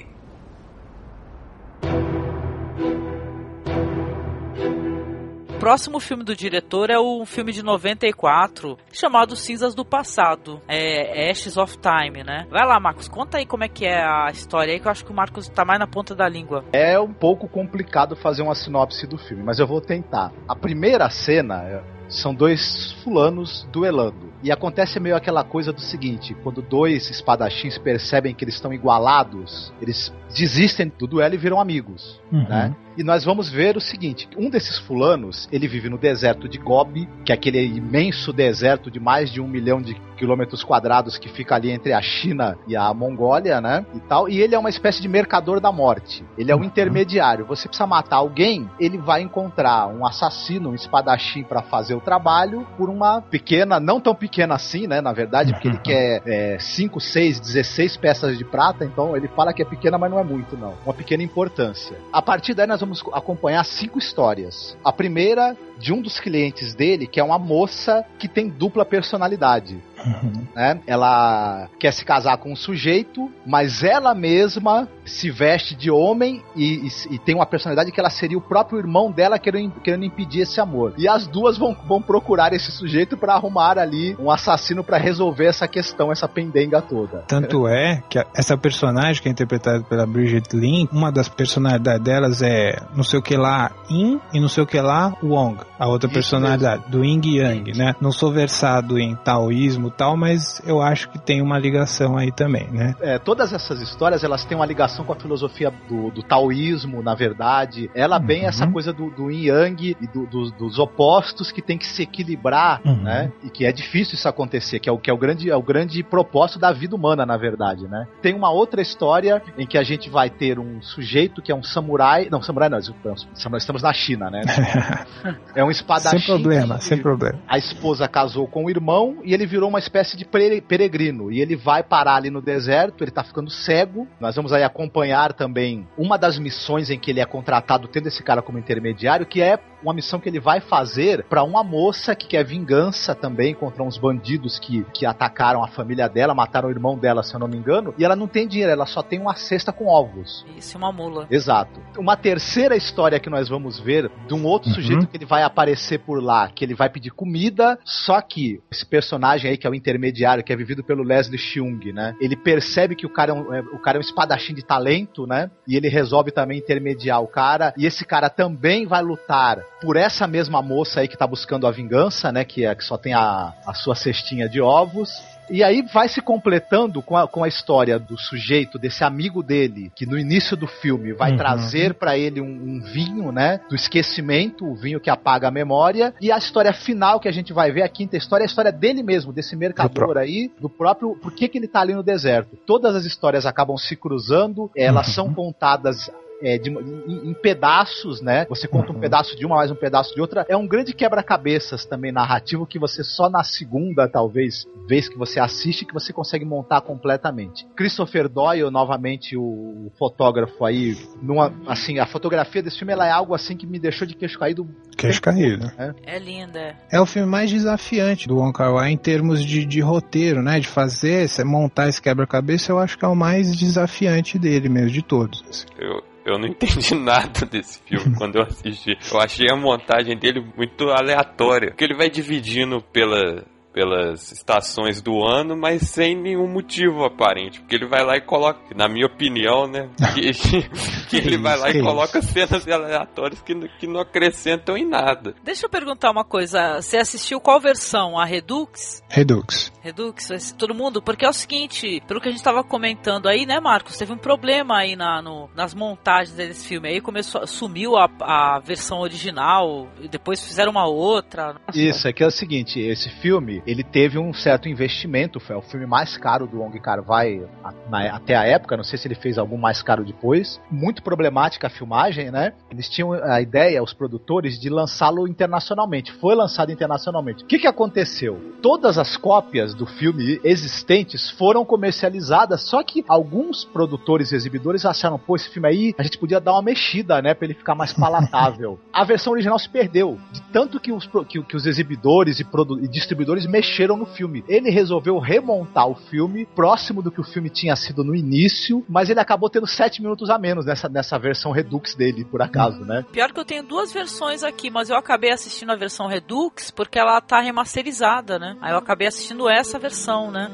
Próximo filme do diretor é um filme de 94 chamado Cinzas do Passado. É Ashes of Time, né? Vai lá, Marcos, conta aí como é que é a história aí, que eu acho que o Marcos tá mais na ponta da língua. É um pouco complicado fazer uma sinopse do filme, mas eu vou tentar. A primeira cena são dois fulanos duelando. E acontece meio aquela coisa do seguinte: quando dois espadachins percebem que eles estão igualados, eles desistem do duelo e viram amigos, uhum. né? E nós vamos ver o seguinte: um desses fulanos, ele vive no deserto de Gobi, que é aquele imenso deserto de mais de um milhão de quilômetros quadrados que fica ali entre a China e a Mongólia, né? E tal. E ele é uma espécie de mercador da morte. Ele é um intermediário. Você precisa matar alguém, ele vai encontrar um assassino, um espadachim para fazer o trabalho por uma pequena, não tão pequena assim, né? Na verdade, porque ele quer 5, 6, 16 peças de prata, então ele fala que é pequena, mas não é muito, não. Uma pequena importância. A partir daí nós vamos acompanhar cinco histórias. A primeira de um dos clientes dele, que é uma moça que tem dupla personalidade. Uhum. né? Ela quer se casar com um sujeito, mas ela mesma se veste de homem e, e- e tem uma personalidade que ela seria o próprio irmão dela querendo, querendo impedir esse amor. E as duas vão, vão procurar esse sujeito pra arrumar ali um assassino pra resolver essa questão, essa pendenga toda. Tanto é que essa personagem que é interpretada pela Bridget Lin, uma das personalidades delas é não sei o que lá Yin e não sei o que lá Wong. A outra Isso personalidade, do Yin e Yang, né? Não sou versado em taoísmo tal, mas eu acho que tem uma ligação aí também, né? É, todas essas histórias elas têm uma ligação com a filosofia do, do taoísmo, na verdade. Ela bem Uhum. essa coisa do, do yin yang e do- dos- dos opostos que tem que se equilibrar, Uhum. né? E que é difícil isso acontecer, que é o que é o grande é o grande propósito da vida humana, na verdade, né? Tem uma outra história em que a gente vai ter um sujeito que é um samurai, não samurai não, estamos na China, né? *laughs* É um espadachim. sem problema, sem problema. a esposa casou com o irmão e ele virou uma espécie de pere- peregrino. E ele vai parar ali no deserto, ele tá ficando cego. Nós vamos aí acompanhar também uma das missões em que ele é contratado, tendo esse cara como intermediário, que é uma missão que ele vai fazer pra uma moça que quer vingança também contra uns bandidos que, que atacaram a família dela, mataram o irmão dela, se eu não me engano. E ela não tem dinheiro, ela só tem uma cesta com ovos. Isso, uma mula. Exato. Uma terceira história que nós vamos ver de um outro Uhum. sujeito que ele vai aparecer por lá, que ele vai pedir comida, só que esse personagem aí, que é o intermediário, que é vivido pelo Leslie Cheung, né? Ele percebe que o cara é um, é- o cara é um espadachim de talento, né? E ele resolve também intermediar o cara. E esse cara também vai lutar por essa mesma moça aí que tá buscando a vingança, né? Que, é, que só tem a, a sua cestinha de ovos. E aí vai se completando com a, com a história do sujeito, desse amigo dele, que no início do filme vai Uhum. trazer pra ele um, um vinho, né? Do esquecimento, o vinho que apaga a memória. E a história final que a gente vai ver, a quinta história, é a história dele mesmo, desse mercador aí, do próprio. Por que, que ele tá ali no deserto? Todas as histórias acabam se cruzando, elas Uhum. são contadas é, de- em, em pedaços, né? Você conta um Uhum. pedaço de uma, mais um pedaço de outra. É um grande quebra-cabeças também narrativo que você só na segunda, talvez, vez que você assiste, que você consegue montar completamente. Christopher Doyle, novamente o, o fotógrafo aí, numa, assim, a fotografia desse filme ela é algo assim que me deixou de queixo caído. Queixo caído. É linda. é. É o filme mais desafiante do Wong Kar Wai em termos de, de roteiro, né? De fazer, esse- montar esse quebra-cabeça, eu acho que é o mais desafiante dele mesmo, de todos. assim. Eu, eu não *laughs* entendi nada desse filme quando eu assisti. Eu achei a montagem dele muito aleatória. Porque ele vai dividindo pela, pelas estações do ano, mas sem nenhum motivo aparente. Porque ele vai lá e coloca, na minha opinião, né? *laughs* Que, que ele vai lá e coloca cenas aleatórias que, não- que não acrescentam em nada. Deixa eu perguntar uma coisa. Você assistiu qual versão? A Redux? Redux. Redux, todo mundo? Porque é o seguinte, pelo que a gente tava comentando aí, né, Marcos? Teve um problema aí na, no- nas montagens desse filme. Aí começou, sumiu a, a versão original, e depois fizeram uma outra. Isso, é que é o seguinte, esse filme, ele teve um certo investimento, foi o filme mais caro do Wong Kar Wai a- na- até a época, não sei se ele fez algum mais caro depois. Muito problemática a filmagem, né? Eles tinham a ideia, os produtores, de lançá-lo internacionalmente. Foi lançado internacionalmente. O que que aconteceu? Todas as cópias do filme existentes foram comercializadas, só que alguns produtores e exibidores acharam, pô, esse filme aí, a gente podia dar uma mexida, né, pra ele ficar mais palatável. *laughs* a versão original se perdeu, de tanto que os, que, que os exibidores e, e distribuidores mexeram no filme. Ele resolveu remontar o filme próximo do que o filme tinha sido no início, mas ele acabou tendo sete minutos a menos nessa, nessa versão Redux dele, por acaso, né? Pior que eu tenho duas versões aqui, mas eu acabei assistindo a versão Redux porque ela tá remasterizada, né? Aí eu acabei assistindo essa versão, né?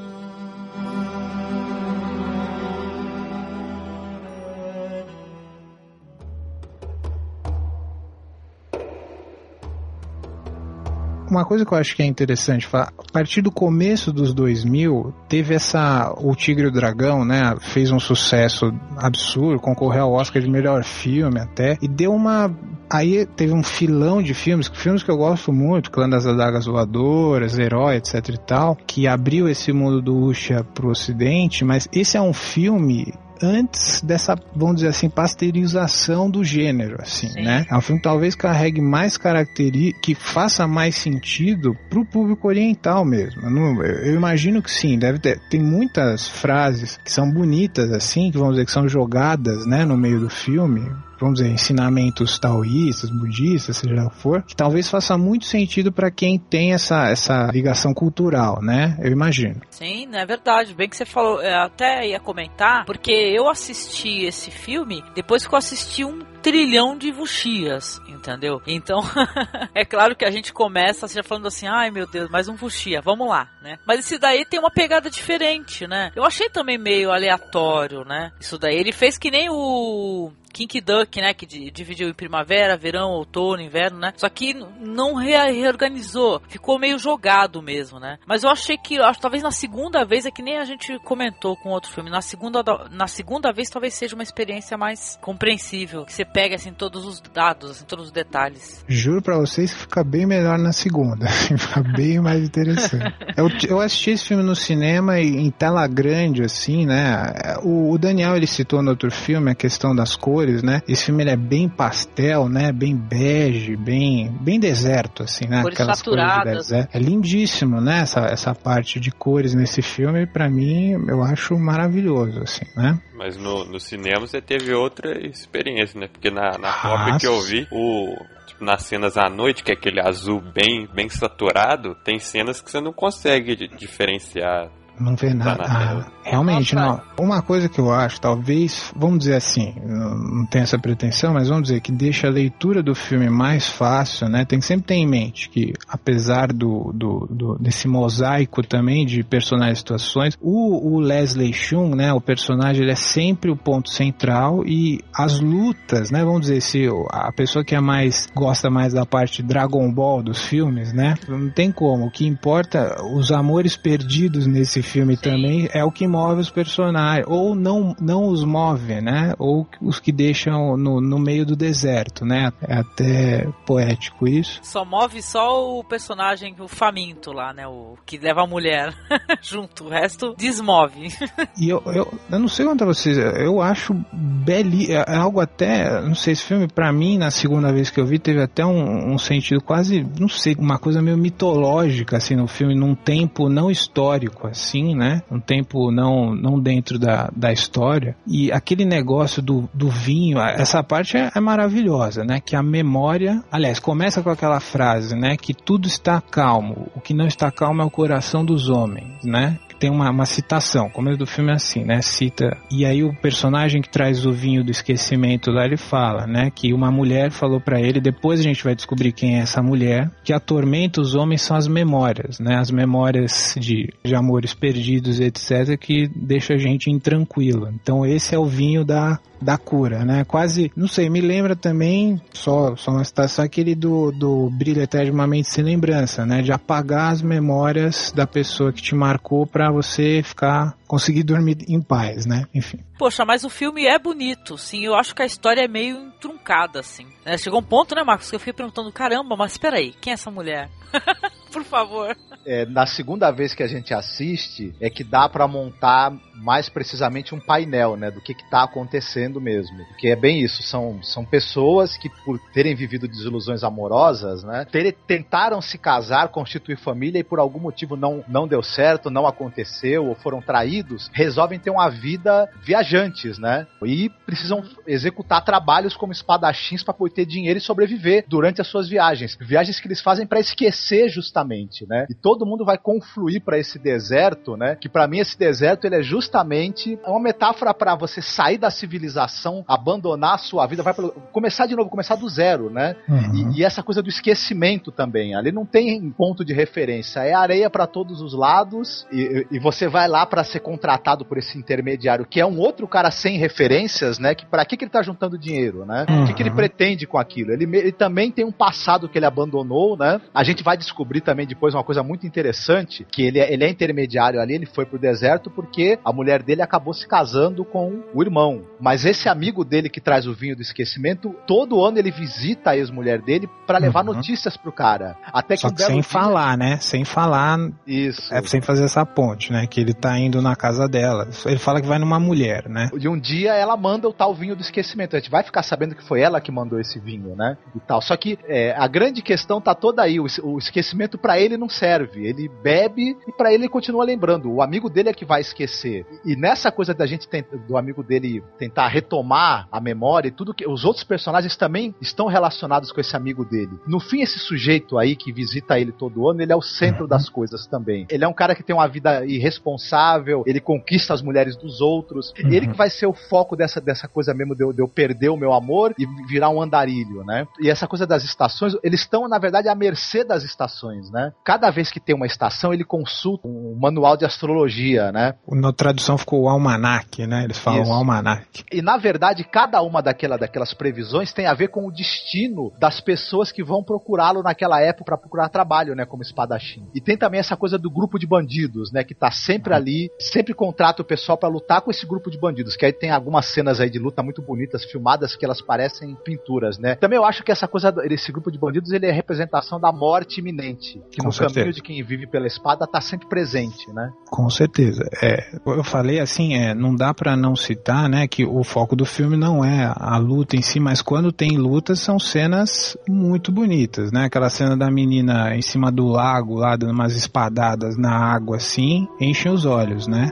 Uma coisa que eu acho que é interessante a partir do começo dos 2000, teve essa, o Tigre e o Dragão, né, fez um sucesso absurdo, concorreu ao Oscar de melhor filme até, e deu uma, aí teve um filão de filmes, filmes que eu gosto muito, Clã das Adagas Voadoras, Herói, etc e tal, que abriu esse mundo do Ucha pro ocidente, mas esse é um filme antes dessa, vamos dizer assim, pasteurização do gênero, assim, Sim. né? É um filme que talvez carregue mais características, que faça mais sentido pro público oriental mesmo. Eu, não- eu- eu imagino que sim, deve ter. Tem muitas frases que são bonitas, assim, que vamos dizer que são jogadas, né, no meio do filme. Vamos dizer, ensinamentos taoístas, budistas, seja o que for, que talvez faça muito sentido para quem tem essa, essa ligação cultural, né? Eu imagino. Sim, é verdade. Bem que você falou, eu até ia comentar, porque eu assisti esse filme depois que eu assisti um trilhão de vuxias, entendeu? Então, *laughs* é claro que a gente começa já falando assim, ai meu Deus, mais um vuxia, vamos lá, né? Mas esse daí tem uma pegada diferente, né? Eu achei também meio aleatório, né? Isso daí ele fez que nem o Kink Duck, né? Que dividiu em primavera, verão, outono, inverno, né? Só que não reorganizou. Ficou meio jogado mesmo, né? Mas eu achei que, acho, talvez na segunda vez, é que nem a gente comentou com outro filme. Na segunda, na segunda vez, talvez seja uma experiência mais compreensível. Que você pega, assim, todos os dados, assim, todos os detalhes. Juro pra vocês que fica bem melhor na segunda. *laughs* fica bem mais interessante. eu, eu assisti esse filme no cinema e em tela grande, assim, né? O, o Daniel, ele citou no outro filme a questão das cores cores, né? Esse filme ele é bem pastel, né? Bem bege, bem, bem deserto, assim, né? Cores Aquelas saturadas. cores de deserto. É lindíssimo, né? Essa, essa parte de cores nesse filme, para mim, eu acho maravilhoso, assim, né? Mas no, no cinema você teve outra experiência, né? Porque na, na cópia que eu vi, o tipo, nas cenas à noite, que é aquele azul bem, bem saturado, tem cenas que você não consegue diferenciar não vê nada. Ah, realmente, não. Uma coisa que eu acho, talvez, vamos dizer assim, não tem essa pretensão, mas vamos dizer que deixa a leitura do filme mais fácil, né? Tem que sempre ter em mente que, apesar do, do, do desse mosaico também de personagens e situações, o, o Leslie Chung, né? O personagem, ele é sempre o ponto central e as lutas, né? Vamos dizer, se a pessoa que é mais, gosta mais da parte Dragon Ball dos filmes, né? Não tem como. O que importa, os amores perdidos nesse filme Sim. também é o que move os personagens, ou não, não os move, né? Ou os que deixam no, no meio do deserto, né? É até poético isso. Só move só o personagem, o faminto lá, né? O que leva a mulher *laughs* junto, o resto desmove. e eu, eu, eu não sei quanto a vocês, eu acho beli, é, é algo até, não sei, esse filme para mim, na segunda vez que eu vi, teve até um, um sentido quase, não sei, uma coisa meio mitológica, assim, no filme, num tempo não histórico, assim, assim, né? Um tempo não, não dentro da, da história. E aquele negócio do, do vinho, essa parte é, é maravilhosa, né? Que a memória, aliás, começa com aquela frase, né? Que tudo está calmo. O que não está calmo é o coração dos homens, né? Tem uma, uma citação, o começo do filme é assim, né? Cita. E aí o personagem que traz o vinho do esquecimento lá, ele fala, né? Que uma mulher falou para ele, depois a gente vai descobrir quem é essa mulher, que atormenta os homens são as memórias, né? As memórias de, de amores perdidos, etc., que deixa a gente intranquila. Então esse é o vinho da, da cura, né? Quase, não sei, me lembra também, só, só uma citação, aquele do, do brilho até de uma mente sem lembrança, né? De apagar as memórias da pessoa que te marcou para você ficar, conseguir dormir em paz, né? Enfim. Poxa, mas o filme é bonito, sim. Eu acho que a história é meio truncada, assim. É, chegou um ponto, né, Marcos, que eu fiquei perguntando, caramba, mas espera aí, quem é essa mulher? *laughs* Por favor. É, na segunda vez que a gente assiste, é que dá para montar mais precisamente um painel, né, do que está acontecendo mesmo. Porque é bem isso, são, são pessoas que por terem vivido desilusões amorosas, né, ter, tentaram se casar, constituir família e por algum motivo não, não deu certo, não aconteceu ou foram traídos, resolvem ter uma vida viajantes, né, e precisam executar trabalhos como espadachins para poder ter dinheiro e sobreviver durante as suas viagens. Viagens que eles fazem para esquecer justamente, né, e todo mundo vai confluir para esse deserto, né, que para mim esse deserto ele é justamente justamente uma metáfora para você sair da civilização, abandonar a sua vida, vai pra, começar de novo, começar do zero, né? Uhum. E, e, essa coisa do esquecimento também. Ali não tem ponto de referência, é areia para todos os lados e, e você vai lá para ser contratado por esse intermediário, que é um outro cara sem referências, né? Que para que, que ele tá juntando dinheiro, né? Uhum. O que, que ele uhum. pretende com aquilo? Ele, ele também tem um passado que ele abandonou, né? A gente vai descobrir também depois uma coisa muito interessante, que ele, é, ele é intermediário ali, ele foi pro deserto porque a mulher dele acabou se casando com o irmão. Mas esse amigo dele que traz o vinho do esquecimento, todo ano ele visita a ex-mulher dele para levar uhum. notícias pro cara. Até que, um que sem dia... falar, né? Sem falar. Isso. É sem fazer essa ponte, né? Que ele tá indo na casa dela. Ele fala que vai numa mulher, né? E um dia ela manda o tal vinho do esquecimento. A gente vai ficar sabendo que foi ela que mandou esse vinho, né? E tal. Só que é, a grande questão tá toda aí. O, o esquecimento para ele não serve ele bebe e para ele continua lembrando. O amigo dele é que vai esquecer. E nessa coisa da gente do amigo dele tentar retomar a memória e tudo que os outros personagens também estão relacionados com esse amigo dele. No fim, esse sujeito aí que visita ele todo ano, ele é o centro das coisas também. Ele é um cara que tem uma vida irresponsável, ele conquista as mulheres dos outros. Uhum. Ele que vai ser o foco dessa, dessa coisa mesmo de eu, de eu perder o meu amor e virar um andarilho, né? E essa coisa das estações, eles estão, na verdade, à mercê das estações, né? Cada vez que tem uma estação, ele consulta um manual de astrologia, né? Na tradução ficou o almanac, né? Eles falam Isso. almanac. E na verdade, cada uma daquela, daquelas previsões tem a ver com o destino das pessoas que vão procurá-lo naquela época para procurar trabalho, né? Como espadachim. E tem também essa coisa do grupo de bandidos, né? Que tá sempre ali, sempre contrata o pessoal para lutar com esse grupo de bandidos. Que aí tem algumas cenas aí de luta muito bonitas, filmadas, que elas parecem pinturas, né? Também eu acho que essa coisa, esse grupo de bandidos, ele é representação da morte iminente. Que com no certeza. caminho de quem vive pela espada tá sempre presente, né? Com certeza. É, eu falei assim, é, não dá para não citar, né, que o foco do filme não é a luta em si, mas quando tem lutas são cenas muito bonitas, né? Aquela cena da menina em cima do lago, lá dando umas espadadas na água assim, enchem os olhos, né?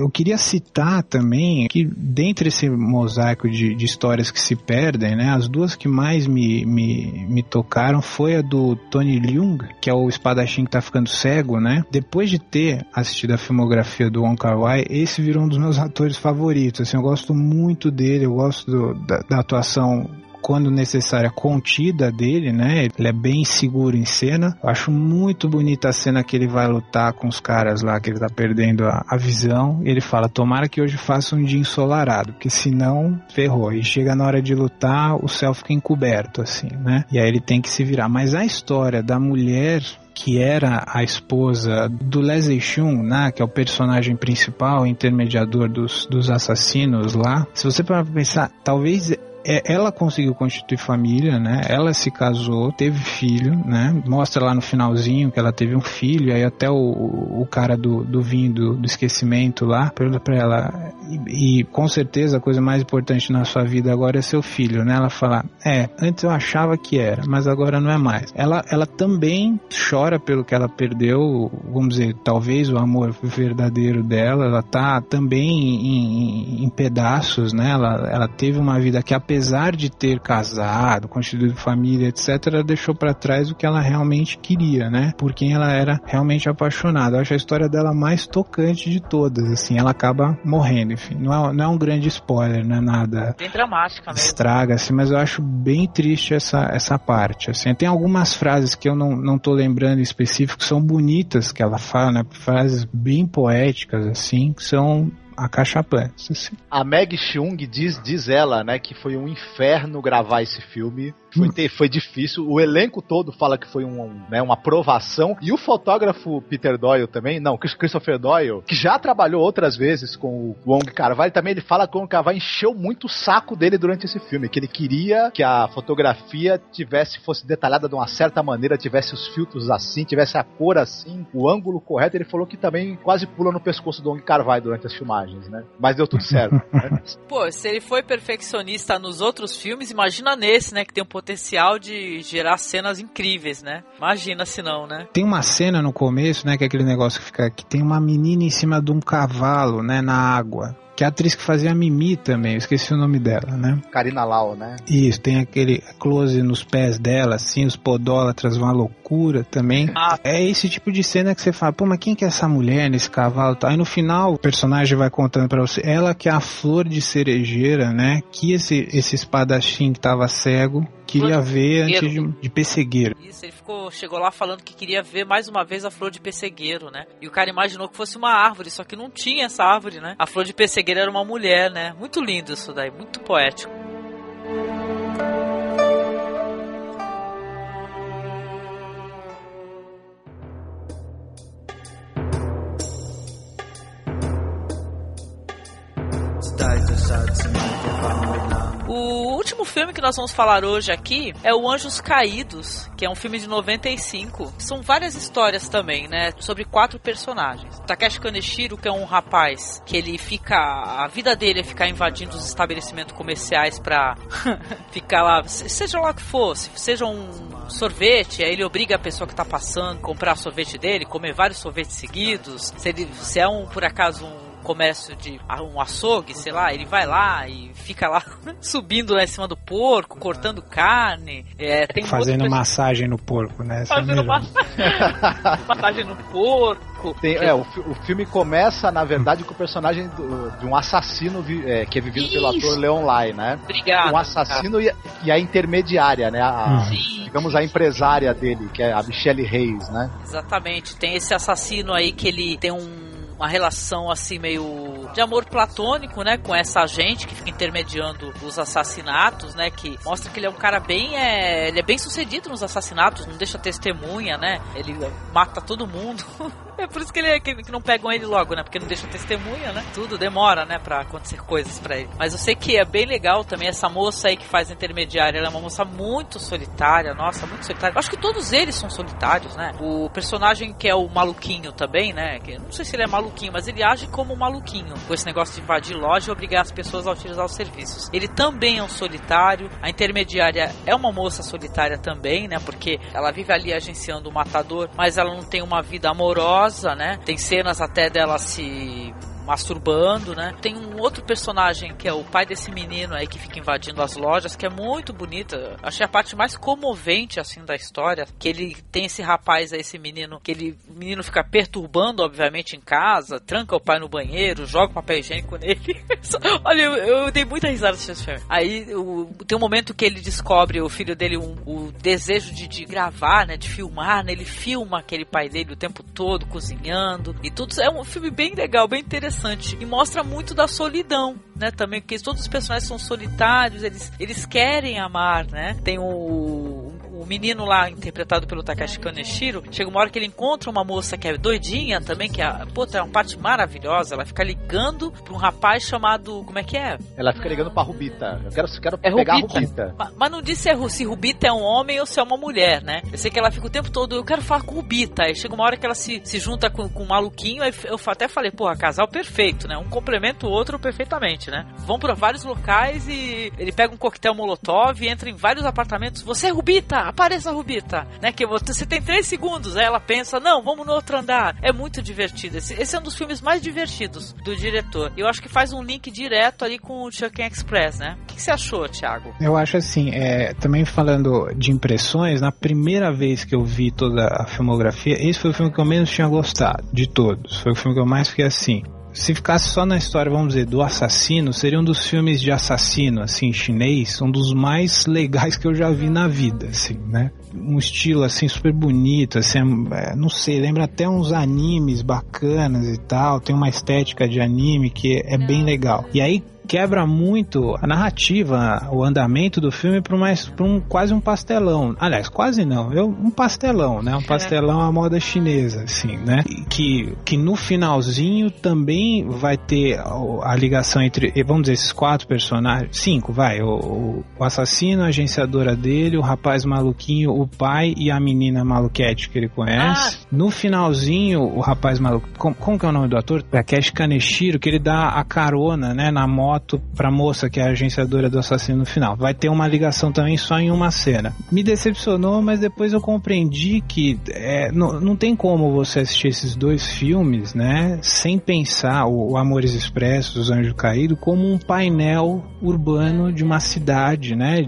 Eu queria citar também que dentre esse mosaico de, de, histórias que se perdem, né, as duas que mais me, me, me tocaram foi a do Tony Leung, que é o espadachim que tá ficando cego, né? Depois de ter assistido a filmografia do Wong Kar Wai, esse virou um dos meus atores favoritos. Assim, eu gosto muito dele, eu gosto do, da, da atuação quando necessária, contida dele, né? Ele é bem seguro em cena. Eu acho muito bonita a cena que ele vai lutar com os caras lá, que ele tá perdendo a, a visão. Ele fala: Tomara que hoje faça um dia ensolarado, porque senão ferrou. E chega na hora de lutar, o céu fica encoberto, assim, né? E aí ele tem que se virar. Mas a história da mulher que era a esposa do Leslie Chung, né, que é o personagem principal, intermediador dos, dos assassinos lá. Se você para pensar, talvez ela conseguiu constituir família, né? Ela se casou, teve filho, né? Mostra lá no finalzinho que ela teve um filho, aí até o, o cara do, do vinho do, do esquecimento lá pergunta pra ela, e, e, com certeza a coisa mais importante na sua vida agora é seu filho, né? Ela fala, é, antes eu achava que era, mas agora não é mais. Ela, ela também chora pelo que ela perdeu, vamos dizer, talvez o amor verdadeiro dela, ela tá também em, em, em pedaços, né? Ela, ela teve uma vida que apesar de ter casado, constituído família, etc., ela deixou para trás o que ela realmente queria, né? Por quem ela era realmente apaixonada. Eu acho a história dela mais tocante de todas, assim, ela acaba morrendo, enfim. Não é, não é um grande spoiler, não é nada. Bem dramática mesmo. Estraga, assim, mas eu acho bem triste essa, essa parte, assim. Tem algumas frases que eu não, não tô lembrando em específico, são bonitas que ela fala, né? Frases bem poéticas, assim, que são acachapante. Assim. A Meg Chung diz, diz ela, né, que foi um inferno gravar esse filme foi, ter, foi difícil. O elenco todo fala que foi um, um, né, uma aprovação. E o fotógrafo Peter Doyle também, não, Christopher Doyle, que já trabalhou outras vezes com o Wong Carvalho, também ele fala que o Wong Carvalho encheu muito o saco dele durante esse filme, que ele queria que a fotografia tivesse, fosse detalhada de uma certa maneira, tivesse os filtros assim, tivesse a cor assim, o ângulo correto. Ele falou que também quase pula no pescoço do Wong Carvalho durante as filmagens, né? Mas deu tudo certo. né? *laughs* Pô, se ele foi perfeccionista nos outros filmes, imagina nesse, né, que tem um potencial de gerar cenas incríveis, né? Imagina se não, né? Tem uma cena no começo, né, que é aquele negócio que fica que tem uma menina em cima de um cavalo, né, na água que é a atriz que fazia a Mimi também, eu esqueci o nome dela, né? Karina Lau, né? Isso, tem aquele close nos pés dela, assim, os podólatras, uma loucura também. Ah. É esse tipo de cena que você fala, pô, mas quem que é essa mulher nesse cavalo? Aí no final o personagem vai contando para você, ela que é a flor de cerejeira, né? Que esse, esse espadachim que tava cego queria ver antes de, de pessegueiro. Isso, ele ficou, chegou lá falando que queria ver mais uma vez a flor de pessegueiro, né? E o cara imaginou que fosse uma árvore, só que não tinha essa árvore, né? A flor de pessegueiro era uma mulher, né? Muito lindo isso daí, muito poético. O último filme que nós vamos falar hoje aqui é o Anjos Caídos, que é um filme de 95. São várias histórias também, né? Sobre quatro personagens. Takeshi Kaneshiro, que é um rapaz que ele fica. A vida dele é ficar invadindo os estabelecimentos comerciais pra *laughs* ficar lá, seja lá o que fosse, seja um sorvete, aí ele obriga a pessoa que tá passando a comprar sorvete dele, comer vários sorvetes seguidos. Se, ele, se é um, por acaso, um comércio de um açougue, sei lá, ele vai lá e fica lá *laughs* subindo lá em cima do porco, cortando carne. É, tem Fazendo outro... massagem no porco, né? Essa é Fazendo é *laughs* massagem no porco. Tem, é, o, o, filme começa, na verdade, com o personagem do, de um assassino vi, é, que é vivido Isso. pelo ator Leon Lai, né? Obrigado. Um assassino e, e, a intermediária, né? A, digamos, a empresária dele, que é a Michelle Reis, né? Exatamente. Tem esse assassino aí que ele tem um uma relação assim meio de amor platônico, né, com essa agente que fica intermediando os assassinatos, né, que mostra que ele é um cara bem, é, ele é bem sucedido nos assassinatos, não deixa testemunha, né, ele mata todo mundo. *laughs* É por isso que ele é, que, não pegam ele logo, né? Porque não deixa testemunha, né? Tudo demora, né? Pra acontecer coisas pra ele. Mas eu sei que é bem legal também essa moça aí que faz intermediária. Ela é uma moça muito solitária, nossa, muito solitária. Eu acho que todos eles são solitários, né? O personagem que é o maluquinho também, né? Que, não sei se ele é maluquinho, mas ele age como maluquinho. Com esse negócio de invadir loja e obrigar as pessoas a utilizar os serviços. Ele também é um solitário. A intermediária é uma moça solitária também, né? Porque ela vive ali agenciando o matador, mas ela não tem uma vida amorosa né? Tem cenas até dela se masturbando, né? Tem um outro personagem que é o pai desse menino aí que fica invadindo as lojas, que é muito bonita. Achei a parte mais comovente assim da história, que ele tem esse rapaz aí, esse menino, que ele o menino fica perturbando obviamente em casa, tranca o pai no banheiro, joga papel higiênico nele. *laughs* Olha, eu, eu, dei muita risada assistindo filme. Aí o, tem um momento que ele descobre o filho dele um, o desejo de, de gravar, né, de filmar, né? Ele filma aquele pai dele o tempo todo cozinhando e tudo. É um filme bem legal, bem interessante interessante e mostra muito da solidão, né? Também porque todos os personagens são solitários, eles, eles querem amar, né? Tem o, o menino lá, interpretado pelo Takashi Kaneshiro, chega uma hora que ele encontra uma moça que é doidinha também, que é, puta, é uma parte maravilhosa. Ela fica ligando pra um rapaz chamado. Como é que é? Ela fica ligando pra Rubita. Eu quero, quero é pegar Rubita. a Rubita. Mas, mas não disse se, é, se Rubita é um homem ou se é uma mulher, né? Eu sei que ela fica o tempo todo, eu quero falar com Rubita. Aí chega uma hora que ela se, se junta com, com um maluquinho, aí eu até falei, porra, casal perfeito, né? Um complementa o outro perfeitamente, né? Vão pra vários locais e ele pega um coquetel molotov e entra em vários apartamentos. Você é Rubita! Apareça, Rubita, né? Que você tem três segundos, aí ela pensa, não, vamos no outro andar. É muito divertido. Esse, esse é um dos filmes mais divertidos do diretor. Eu acho que faz um link direto ali com o Chuck Express, né? O que, que você achou, Thiago? Eu acho assim, é, também falando de impressões, na primeira vez que eu vi toda a filmografia, esse foi o filme que eu menos tinha gostado de todos. Foi o filme que eu mais fiquei assim se ficasse só na história, vamos dizer, do assassino, seria um dos filmes de assassino, assim, chinês, um dos mais legais que eu já vi na vida, assim, né? Um estilo, assim, super bonito, assim, é, não sei, lembra até uns animes bacanas e tal, tem uma estética de anime que é bem legal. E aí, quebra muito a narrativa, o andamento do filme para um quase um pastelão. Aliás, quase não, eu, um pastelão, né? Um pastelão à moda chinesa, assim, né? Que, que no finalzinho também vai ter a, a ligação entre, vamos dizer, esses quatro personagens, cinco, vai, o, o, assassino, a agenciadora dele, o rapaz maluquinho, o pai e a menina maluquete que ele conhece. Ah. No finalzinho, o rapaz maluco, como, como que é o nome do ator? Takeshi Kaneshiro, que ele dá a carona, né, na moto foto pra moça, que é a agenciadora do assassino no final. Vai ter uma ligação também só em uma cena. Me decepcionou, mas depois eu compreendi que é, não, não tem como você assistir esses dois filmes, né, sem pensar o, o Amores Expressos, Os Anjos Caídos, como um painel urbano de uma cidade, né,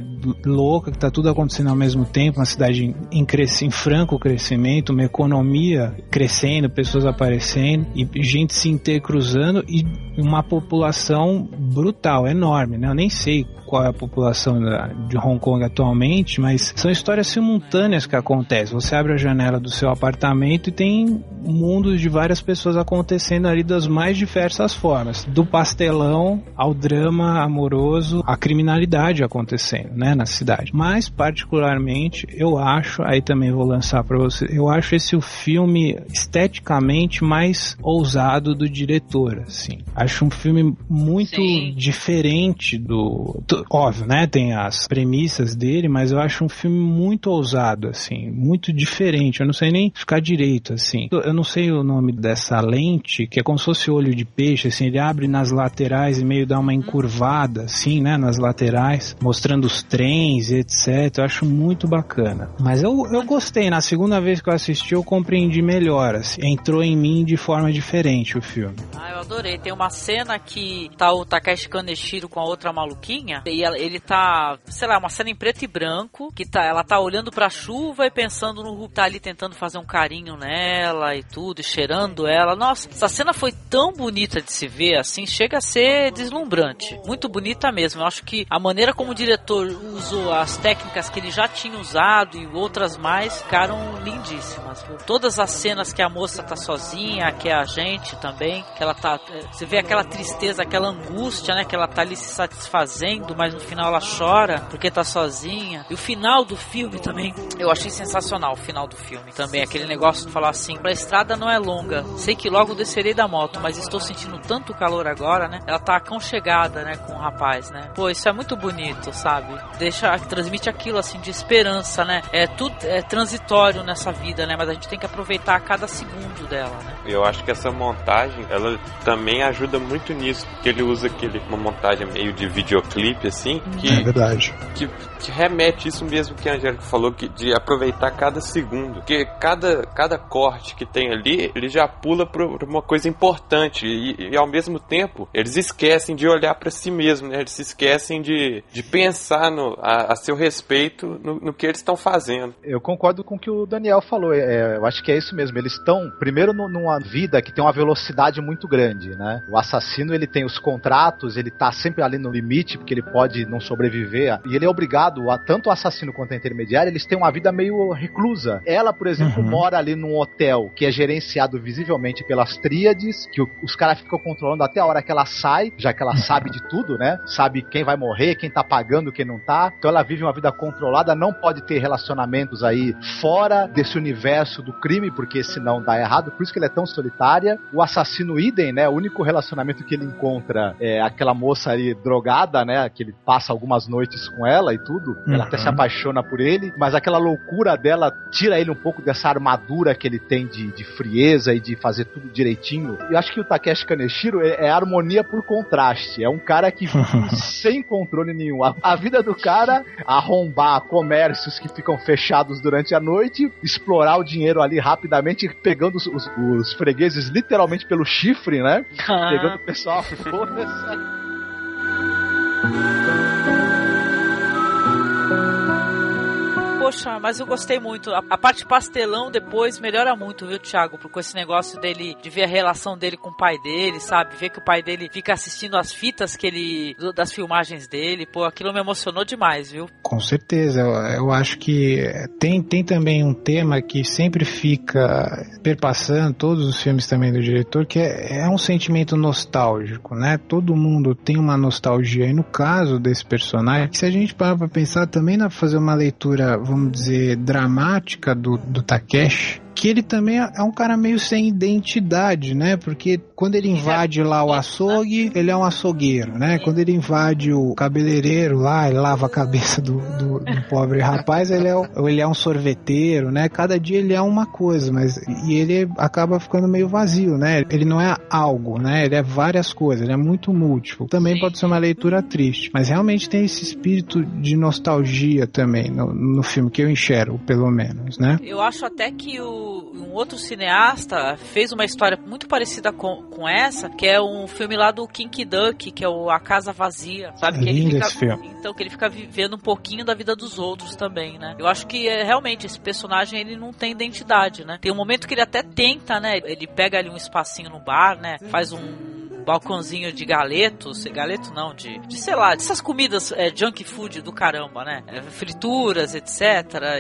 louca, que tá tudo acontecendo ao mesmo tempo, uma cidade em, em, em franco crescimento, uma economia crescendo, pessoas aparecendo, e gente se intercruzando e uma população brutal, enorme, né? Eu nem sei qual é a população da, de Hong Kong atualmente, mas são histórias simultâneas que acontecem. Você abre a janela do seu apartamento e tem mundos de várias pessoas acontecendo ali das mais diversas formas, do pastelão ao drama amoroso, a criminalidade acontecendo, né, na cidade. Mas particularmente, eu acho, aí também vou lançar para você, eu acho esse o filme esteticamente mais ousado do diretor, assim. Acho um filme muito Sim. diferente do, do, óbvio, né, tem as premissas dele, mas eu acho um filme muito ousado, assim, muito diferente. Eu não sei nem ficar direito, assim. Eu não sei o nome dessa lente, que é como se fosse olho de peixe, assim, ele abre nas laterais e meio dá uma encurvada, assim, né, nas laterais, mostrando os trens etc. Eu acho muito bacana. Mas eu, eu gostei, na segunda vez que eu assisti, eu compreendi melhor, assim, entrou em mim de forma diferente o filme. Ah, eu adorei. Tem uma cena que tá o Takeshi Kaneshiro com a outra maluquinha, e ele tá, sei lá, uma cena em preto e branco, que tá, ela tá olhando pra chuva e pensando no Hulk, tá ali tentando fazer um carinho nela e tudo, e cheirando ela. Nossa, essa cena foi tão bonita de se ver, assim, chega a ser deslumbrante. Muito bonita mesmo. Eu acho que a maneira como o diretor usou as técnicas que ele já tinha usado e outras mais ficaram lindíssimas. Todas as cenas que a moça tá sozinha, que é a gente também, que ela tá. Eh, você vê aquela tristeza, aquela angústia, né? Que ela tá ali se satisfazendo, mas no final ela chora porque tá sozinha. E o final do filme também, eu achei sensacional. O final do filme também, aquele negócio de falar assim: a estrada não é longa, sei que logo descerei da moto, mas estou sentindo tanto calor agora, né? Ela tá aconchegada, né? Com o rapaz, né? Pô, isso é muito bonito, sabe? Deixa, transmite aquilo assim de esperança, né? É tudo é transitório nessa vida, né? Mas a gente tem que aproveitar cada segundo dela, né? Eu acho que essa montagem, ela também ajuda muito nisso, porque ele usa aquele, uma montagem meio de videoclipe, assim, que, é verdade. Que, que remete isso mesmo que a Angélica falou, que, de aproveitar cada segundo. Porque cada, cada corte que tem ali, ele já pula para uma coisa importante. E, e, ao mesmo tempo, eles esquecem de olhar para si mesmo, né? Eles se esquecem de, de pensar no, a, a seu respeito no, no que eles estão fazendo. Eu concordo com o que o Daniel falou. É, eu acho que é isso mesmo. Eles estão, primeiro, no, numa vida que tem uma velocidade muito grande, né? O assassino, ele tem os contratos, ele tá sempre ali no limite, porque ele pode não sobreviver. E ele é obrigado, a, tanto o assassino quanto a intermediária, eles têm uma vida meio reclusa. Ela, por exemplo, uhum. mora ali num hotel que é gerenciado visivelmente pelas tríades, que o, os caras ficam controlando até a hora que ela sai, já que ela sabe de tudo, né? Sabe quem vai morrer, quem tá pagando, quem não tá. Então ela vive uma vida controlada, não pode ter relacionamentos aí fora desse universo do crime, porque senão dá errado. Por isso que ele é tão solitária. O assassino idem, né? O único relacionamento que ele encontra é aquela moça ali drogada, né? Que ele passa algumas noites com ela e tudo. Ela uhum. até se apaixona por ele, mas aquela loucura dela tira ele um pouco dessa armadura que ele tem de, de frieza e de fazer tudo direitinho. Eu acho que o Takeshi Kaneshiro é, é harmonia por contraste. É um cara que vive *laughs* sem controle nenhum. A, a vida do cara arrombar comércios que ficam fechados durante a noite, explorar o dinheiro ali rapidamente, pegando os, os, os fregueses literalmente pelo chifre, né? Ah. Pegando o pessoal. *laughs* Foda-se. Poxa, mas eu gostei muito. A, a, parte pastelão depois melhora muito, viu, Thiago? Com esse negócio dele, de ver a relação dele com o pai dele, sabe? Ver que o pai dele fica assistindo as fitas que ele. das filmagens dele. Pô, aquilo me emocionou demais, viu? Com certeza. Eu, eu acho que tem, tem também um tema que sempre fica perpassando todos os filmes também do diretor, que é, é um sentimento nostálgico, né? Todo mundo tem uma nostalgia. E no caso desse personagem, se a gente parar pra pensar, também pra fazer uma leitura vamos dizer, dramática do, do Takeshi, que ele também é um cara meio sem identidade, né? Porque quando ele invade lá o açougue, ele é um açougueiro, né? Quando ele invade o cabeleireiro lá, ele lava a cabeça do, do, do pobre rapaz, ele é, ele é um sorveteiro, né? Cada dia ele é uma coisa, mas e ele acaba ficando meio vazio, né? Ele não é algo, né? Ele é várias coisas, ele é muito múltiplo. Também pode ser uma leitura triste, mas realmente tem esse espírito de nostalgia também no, no filme que eu enxergo, pelo menos, né? Eu acho até que o um outro cineasta fez uma história muito parecida com, com essa, que é um filme lá do Kinky Duck, que é o A Casa Vazia, sabe? que ele fica. Então, que ele fica vivendo um pouquinho da vida dos outros também, né? Eu acho que é, realmente esse personagem ele não tem identidade, né? Tem um momento que ele até tenta, né? Ele pega ali um espacinho no bar, né? Faz um balcãozinho de galetos, galeto não, de, de sei lá, dessas comidas é, junk food do caramba, né? É, frituras, etc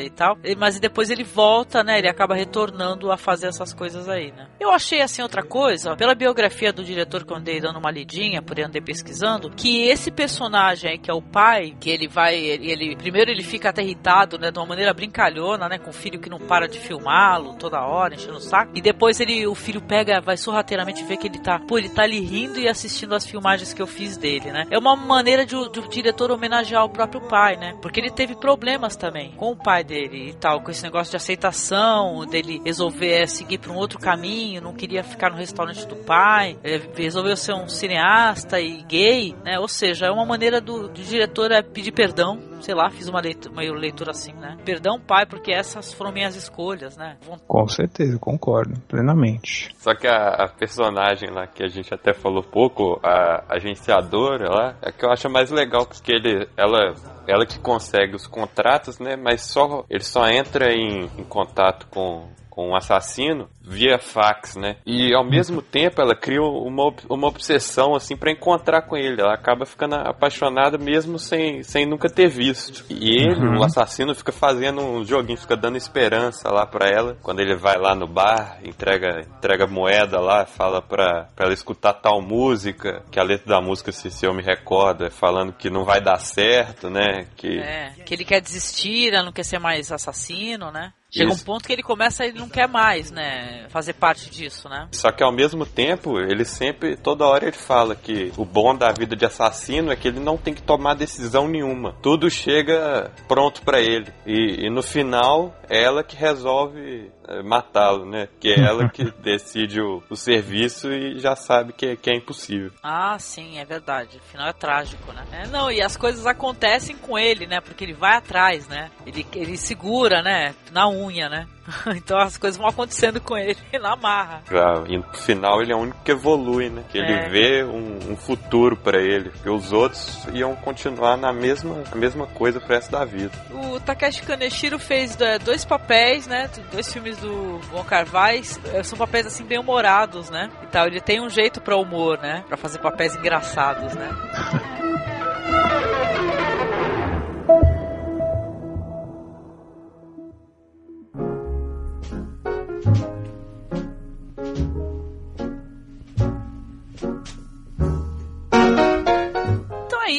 e tal. Mas depois ele volta, né? Ele acaba retornando a fazer essas coisas aí, né? Eu achei assim outra coisa, pela biografia do diretor que eu andei dando uma lidinha, por andei pesquisando, que esse personagem aí, que é o pai, que ele vai, ele, ele primeiro ele fica até irritado, né? De uma maneira brincalhona, né? Com o filho que não para de filmá-lo toda hora, enchendo o saco. E depois ele, o filho pega, vai sorrateiramente ver que ele tá, pô, ele tá ali rindo e assistindo as filmagens que eu fiz dele, né? É uma maneira de, de o diretor homenagear o próprio pai, né? Porque ele teve problemas também com o pai dele e tal, com esse negócio de aceitação, dele resolver é, seguir para um outro caminho, não queria ficar no restaurante do pai, é, resolveu ser um cineasta e gay, né? Ou seja, é uma maneira do, do diretor é pedir perdão sei lá, fiz uma leitura, uma leitura assim, né? Perdão, pai, porque essas foram minhas escolhas, né? Com certeza, concordo, plenamente. Só que a, a personagem lá que a gente até falou pouco, a agenciadora lá, é que eu acho mais legal, porque ele, ela ela que consegue os contratos, né? Mas só ele só entra em, em contato com, com um assassino via fax, né? E ao mesmo *laughs* tempo ela cria uma, uma obsessão assim para encontrar com ele. Ela acaba ficando apaixonada mesmo sem, sem nunca ter visto. E ele, uhum. o assassino, fica fazendo um joguinho, fica dando esperança lá para ela. Quando ele vai lá no bar, entrega, entrega moeda lá, fala pra, pra ela escutar tal música, que a letra da música, se, se eu me recordo, é falando que não vai dar certo, né? Que... É, que ele quer desistir, não quer ser mais assassino, né? Chega Isso. um ponto que ele começa, ele não quer mais, né, fazer parte disso, né? Só que ao mesmo tempo, ele sempre, toda hora ele fala que o bom da vida de assassino é que ele não tem que tomar decisão nenhuma. Tudo chega pronto para ele. E, e no final, é ela que resolve matá-lo, né? Que é ela que *laughs* decide o, o, serviço e já sabe que, que é impossível. Ah, sim, é verdade. O final é trágico, né? É, não, e as coisas acontecem com ele, né? Porque ele vai atrás, né? Ele, ele segura, né? Na unha, né? *laughs* então as coisas vão acontecendo com ele *laughs* na marra. Já, e no final ele é o único que evolui, né? Que ele é. vê um, um futuro para ele. Porque os outros iam continuar na mesma, mesma coisa pro resto da vida. O Takeshi Kaneshiro fez é, dois papéis, né? Dois filmes do Von Carvai. É, são papéis assim bem humorados, né? E tal. Ele tem um jeito para humor, né? Para fazer papéis engraçados, né? *laughs*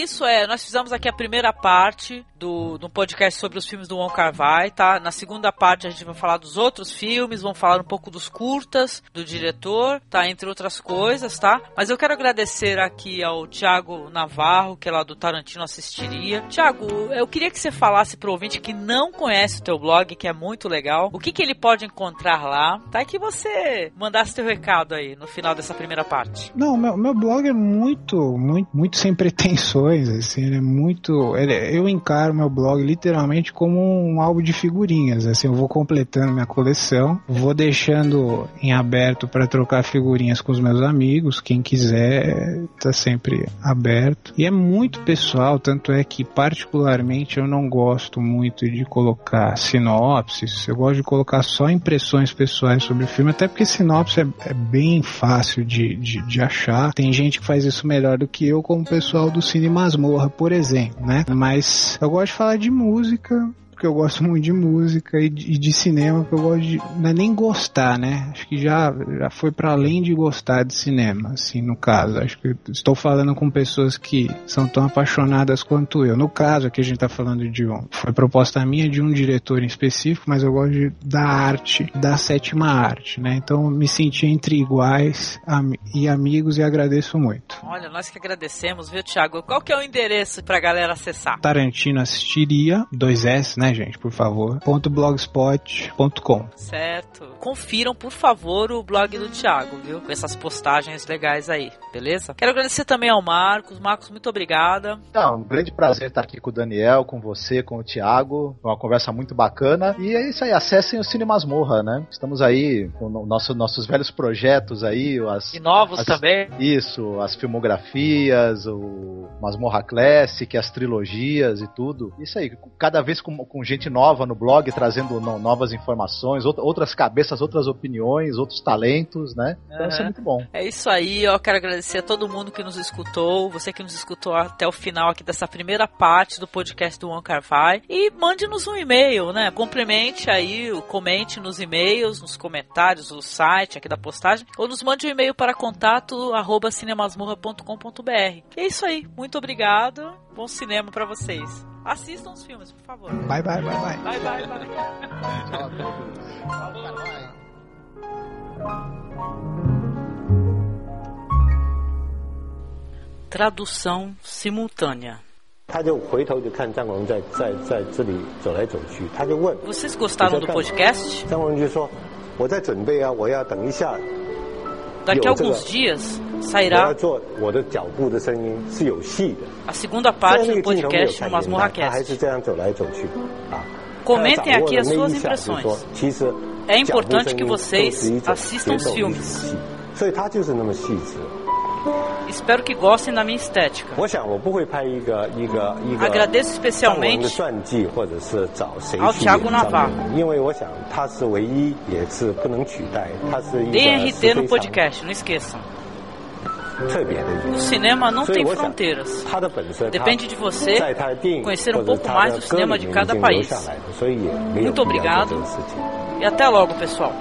isso, é, nós fizemos aqui a primeira parte do, do podcast sobre os filmes do Wong Kar Wai, tá? Na segunda parte a gente vai falar dos outros filmes, vamos falar um pouco dos curtas do diretor, tá? Entre outras coisas, tá? Mas eu quero agradecer aqui ao Thiago Navarro, que é lá do Tarantino Assistiria. Thiago, eu queria que você falasse pro ouvinte que não conhece o teu blog, que é muito legal, o que que ele pode encontrar lá, tá? E que você mandasse teu recado aí no final dessa primeira parte. Não, meu, meu blog é muito, muito, muito sem pretensões, assim, ele é muito... Ele, eu encaro meu blog literalmente como um álbum de figurinhas. Assim, eu vou completando minha coleção, vou deixando em aberto para trocar figurinhas com os meus amigos. Quem quiser, tá sempre aberto. E é muito pessoal, tanto é que particularmente eu não gosto muito de colocar sinopses. Eu gosto de colocar só impressões pessoais sobre o filme, até porque sinopse é, é bem fácil de, de, de, achar. Tem gente que faz isso melhor do que eu, como o pessoal do Cine Masmorra, por exemplo, né? Mas eu gosto gosto de falar de música, porque eu gosto muito de música e de, e de cinema, que eu gosto de. Não é nem gostar, né? Acho que já, já foi para além de gostar de cinema, assim, no caso. Acho que estou falando com pessoas que são tão apaixonadas quanto eu. No caso, aqui a gente tá falando de um. Foi proposta minha de um diretor em específico, mas eu gosto de, da arte, da sétima arte, né? Então me senti entre iguais am e amigos e agradeço muito. Olha, nós que agradecemos, viu, Thiago? Qual que é o endereço pra galera acessar? Tarantino assistiria, dois S, né? gente, por favor. .blogspot.com. Certo. Confiram, por favor, o blog do Thiago, viu? Com essas postagens legais aí, beleza? Quero agradecer também ao Marcos. Marcos, muito obrigada. Então, um grande prazer estar aqui com o Daniel, com você, com o Thiago. Uma conversa muito bacana. E é isso aí, acessem o Cine Masmorra, né? Estamos aí com nosso, nossos velhos projetos aí. As, e novos as, também. Isso, as filmografias, o Masmorra Classic, as trilogias e tudo. Isso aí, cada vez com, com com gente nova no blog, trazendo no, novas informações, out, outras cabeças, outras opiniões, outros talentos, né? Então isso é muito bom. É isso aí, eu quero agradecer a todo mundo que nos escutou, você que nos escutou até o final aqui dessa primeira parte do podcast do One Carvai. E mande-nos um e-mail, né? Complemente aí, comente nos e-mails, nos comentários, no site aqui da postagem, ou nos mande um e-mail para contato arroba cinemasmurra.com.br. E é isso aí, muito obrigado, bom cinema para vocês. Assistam os filmes, por favor. Bye, bye, bye, bye. Bye, bye, bye. Tchau a todos. Tchau, Carvalho. Tradução simultânea. 他就回头就看张广荣在在在这里走来走去，他就问 Vocês gostaram do podcast? 张广荣就说：“我在准备啊，我要等一下， Daqui a alguns dias sairá a segunda parte do podcast Masmorra Cast. Comentem aqui as suas impressões. É importante que vocês assistam os filmes. Espero que gostem da minha estética. Agradeço especialmente ao Thiago Navarro. DRT no podcast, não esqueçam. O cinema não tem fronteiras. Depende de você conhecer um pouco mais do cinema de cada país. Muito obrigado e até logo, pessoal.